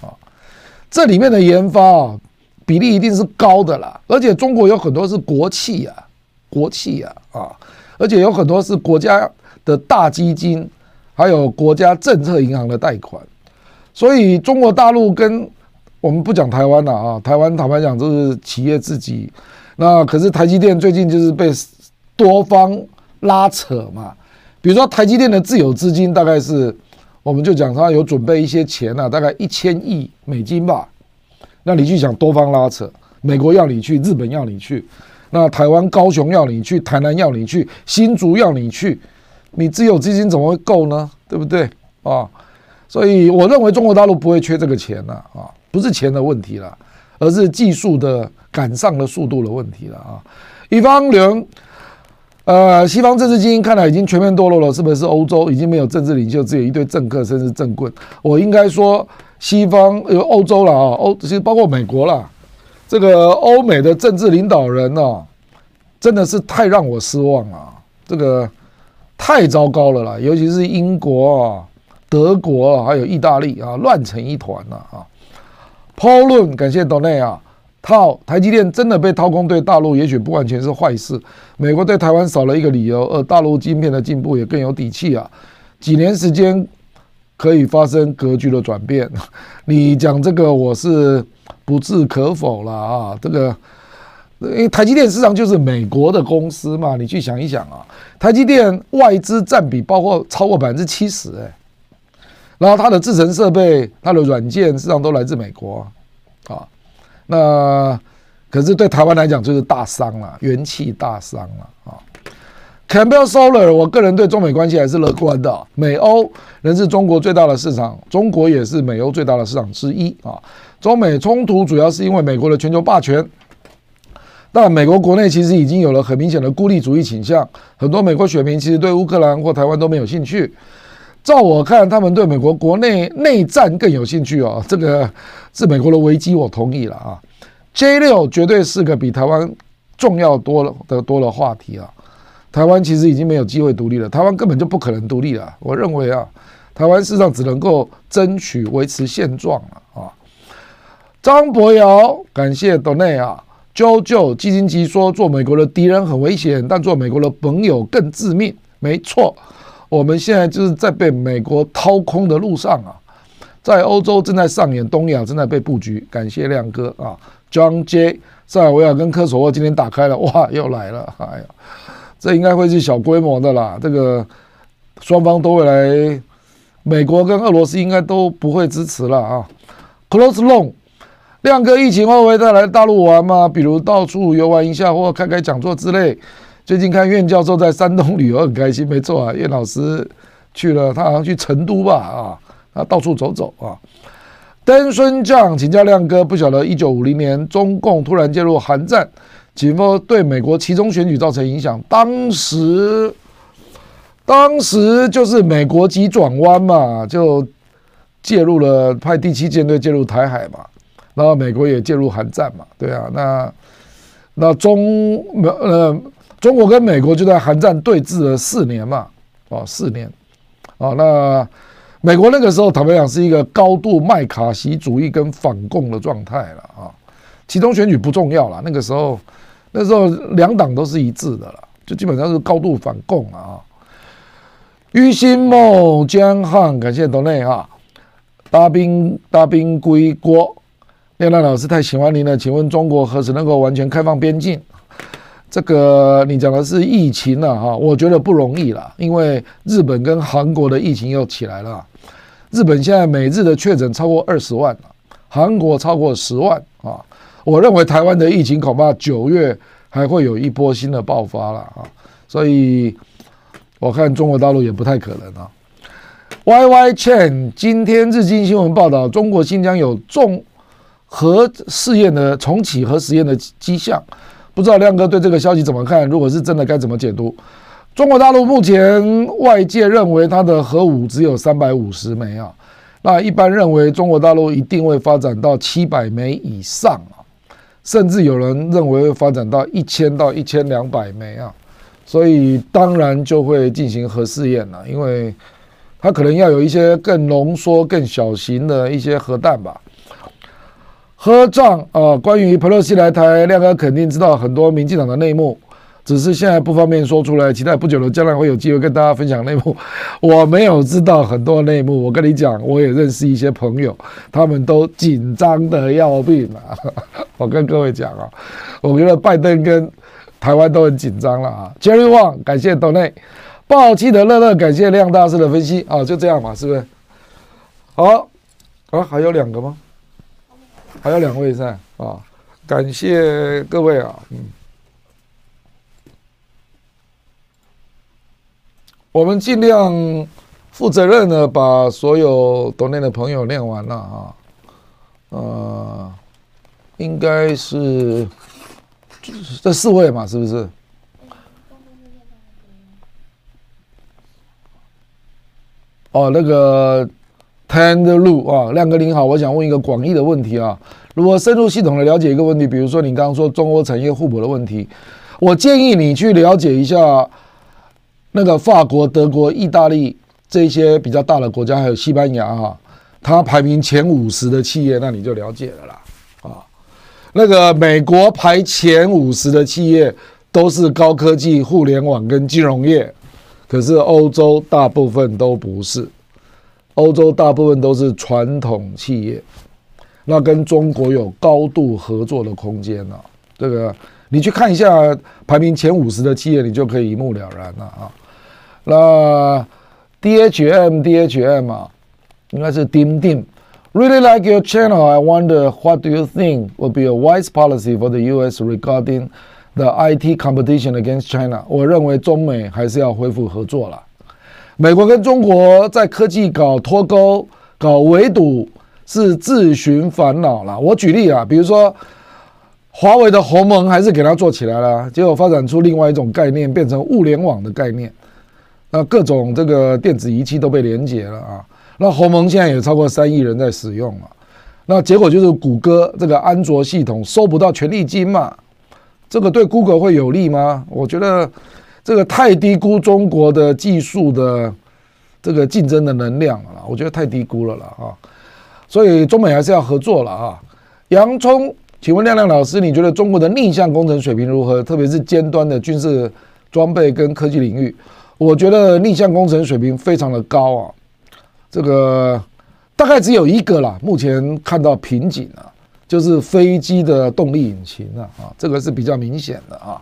啊，这里面的研发啊比例一定是高的啦，而且中国有很多是国企啊，国企啊啊，而且有很多是国家的大基金。还有国家政策银行的贷款，所以中国大陆跟我们不讲台湾了啊，台湾坦白讲就是企业自己。那可是台积电最近就是被多方拉扯嘛，比如说台积电的自有资金大概是，我们就讲它有准备一些钱啊，大概一千亿美金吧。那你去想多方拉扯，美国要你去，日本要你去，那台湾高雄要你去，台南要你去，新竹要你去。你自有资金怎么会够呢？对不对啊？所以我认为中国大陆不会缺这个钱了啊，不是钱的问题了，而是技术的赶上的速度的问题了啊。一方人，呃，西方政治精英看来已经全面堕落了，是不是？欧洲已经没有政治领袖，只有一堆政客，甚至政棍。我应该说，西方有欧洲了啊，欧其实包括美国了，这个欧美的政治领导人呢、啊，真的是太让我失望了，这个。太糟糕了啦，尤其是英国啊、德国啊，还有意大利啊，乱成一团了啊。抛论，感谢 Donny 啊。套台积电真的被掏空，对大陆也许不完全是坏事。美国对台湾少了一个理由，而大陆晶片的进步也更有底气啊。几年时间可以发生格局的转变。你讲这个，我是不置可否了啊，这个。因为台积电实际上就是美国的公司嘛，你去想一想啊，台积电外资占比包括超过百分之七十哎，然后它的制程设备、它的软件实际上都来自美国啊，那可是对台湾来讲就是大伤了，元气大伤了啊。Campbell Solar，我个人对中美关系还是乐观的，美欧仍是中国最大的市场，中国也是美欧最大的市场之一啊。中美冲突主要是因为美国的全球霸权。但美国国内其实已经有了很明显的孤立主义倾向，很多美国选民其实对乌克兰或台湾都没有兴趣。照我看，他们对美国国内内战更有兴趣哦。这个是美国的危机，我同意了啊。J 六绝对是个比台湾重要多了的多的话题啊。台湾其实已经没有机会独立了，台湾根本就不可能独立了。我认为啊，台湾事实上只能够争取维持现状了啊。张博尧，感谢多内啊。JoJo 基金级说：“做美国的敌人很危险，但做美国的朋友更致命。”没错，我们现在就是在被美国掏空的路上啊，在欧洲正在上演，东亚正在被布局。感谢亮哥啊，John J，塞尔维亚跟科索沃今天打开了，哇，又来了，哎呀，这应该会是小规模的啦。这个双方都会来，美国跟俄罗斯应该都不会支持了啊。Close long。亮哥，疫情后会再来大陆玩吗？比如到处游玩一下，或开开讲座之类。最近看苑教授在山东旅游很开心，没错啊。苑老师去了，他好像去成都吧？啊，他到处走走啊。登孙将请教亮哥，不晓得一九五零年中共突然介入韩战，几乎对美国其中选举造成影响。当时，当时就是美国急转弯嘛，就介入了，派第七舰队介入台海嘛。然后美国也介入韩战嘛，对啊，那那中呃中国跟美国就在韩战对峙了四年嘛，哦四年，哦那美国那个时候坦白讲是一个高度麦卡锡主义跟反共的状态了啊，其中选举不重要了，那个时候那时候两党都是一致的了，就基本上是高度反共了啊。于心梦江汉，感谢 Donny 啊，大兵大兵归国。亮亮老师太喜欢您了，请问中国何时能够完全开放边境？这个你讲的是疫情了哈，我觉得不容易了，因为日本跟韩国的疫情又起来了。日本现在每日的确诊超过二十万了，韩国超过十万啊。我认为台湾的疫情恐怕九月还会有一波新的爆发了啊，所以我看中国大陆也不太可能啊。Y Y CHAN 今天日经新闻报道，中国新疆有重核试验的重启核实验的迹象，不知道亮哥对这个消息怎么看？如果是真的，该怎么解读？中国大陆目前外界认为它的核武只有三百五十枚啊，那一般认为中国大陆一定会发展到七百枚以上啊，甚至有人认为会发展到一千到一千两百枚啊，所以当然就会进行核试验了，因为。它可能要有一些更浓缩、更小型的一些核弹吧。核战啊，关于裴洛西来台，亮哥肯定知道很多民进党的内幕，只是现在不方便说出来。期待不久的将来会有机会跟大家分享内幕。*laughs* 我没有知道很多内幕，我跟你讲，我也认识一些朋友，他们都紧张的要命啊。*laughs* 我跟各位讲啊，我觉得拜登跟台湾都很紧张了啊。Jerry Wang，感谢斗内。爆气的乐乐，感谢亮大师的分析啊，就这样嘛，是不是？好，啊，还有两个吗？还有两位在啊，感谢各位啊，嗯，我们尽量负责任的把所有抖内的朋友念完了啊，呃，应该是这四位嘛，是不是？哦，那个 Tend 路啊，亮哥您好，我想问一个广义的问题啊。如果深入系统的了解一个问题，比如说你刚刚说中欧产业互补的问题，我建议你去了解一下那个法国、德国、意大利这些比较大的国家，还有西班牙哈、啊，它排名前五十的企业，那你就了解了啦。啊，那个美国排前五十的企业都是高科技、互联网跟金融业。可是欧洲大部分都不是，欧洲大部分都是传统企业，那跟中国有高度合作的空间啊。这个你去看一下排名前五十的企业，你就可以一目了然了啊。那 DHM DHM 啊，应该是 Dim Dim。Really like your channel. I wonder what do you think would be a wise policy for the U.S. regarding The IT competition against China，我认为中美还是要恢复合作了。美国跟中国在科技搞脱钩、搞围堵是自寻烦恼了。我举例啊，比如说华为的鸿蒙还是给它做起来了，结果发展出另外一种概念，变成物联网的概念。那各种这个电子仪器都被连接了啊。那鸿蒙现在也超过三亿人在使用了。那结果就是谷歌这个安卓系统收不到权利金嘛。这个对 Google 会有利吗？我觉得这个太低估中国的技术的这个竞争的能量了，我觉得太低估了了啊！所以中美还是要合作了啊！洋葱，请问亮亮老师，你觉得中国的逆向工程水平如何？特别是尖端的军事装备跟科技领域，我觉得逆向工程水平非常的高啊！这个大概只有一个啦，目前看到瓶颈了。就是飞机的动力引擎啊，啊，这个是比较明显的啊。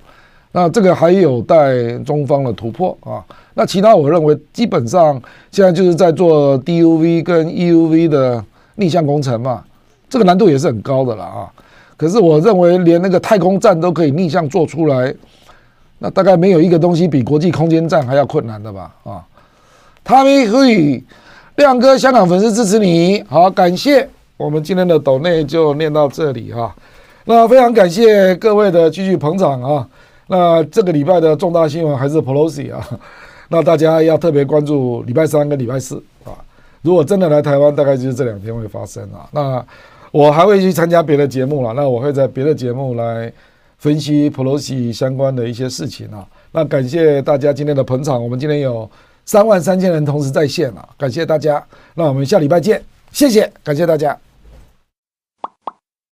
那这个还有待中方的突破啊。那其他我认为基本上现在就是在做 DUV 跟 EUV 的逆向工程嘛，这个难度也是很高的了啊。可是我认为连那个太空站都可以逆向做出来，那大概没有一个东西比国际空间站还要困难的吧？啊，Tommy Hui，亮哥，香港粉丝支持你，好，感谢。我们今天的抖内就念到这里哈，那非常感谢各位的继续捧场啊。那这个礼拜的重大新闻还是 Pelosi 啊，*laughs* 那大家要特别关注礼拜三跟礼拜四啊。如果真的来台湾，大概就是这两天会发生啊。那我还会去参加别的节目了，那我会在别的节目来分析 Pelosi 相关的一些事情啊。那感谢大家今天的捧场，我们今天有三万三千人同时在线啊，感谢大家。那我们下礼拜见，谢谢，感谢大家。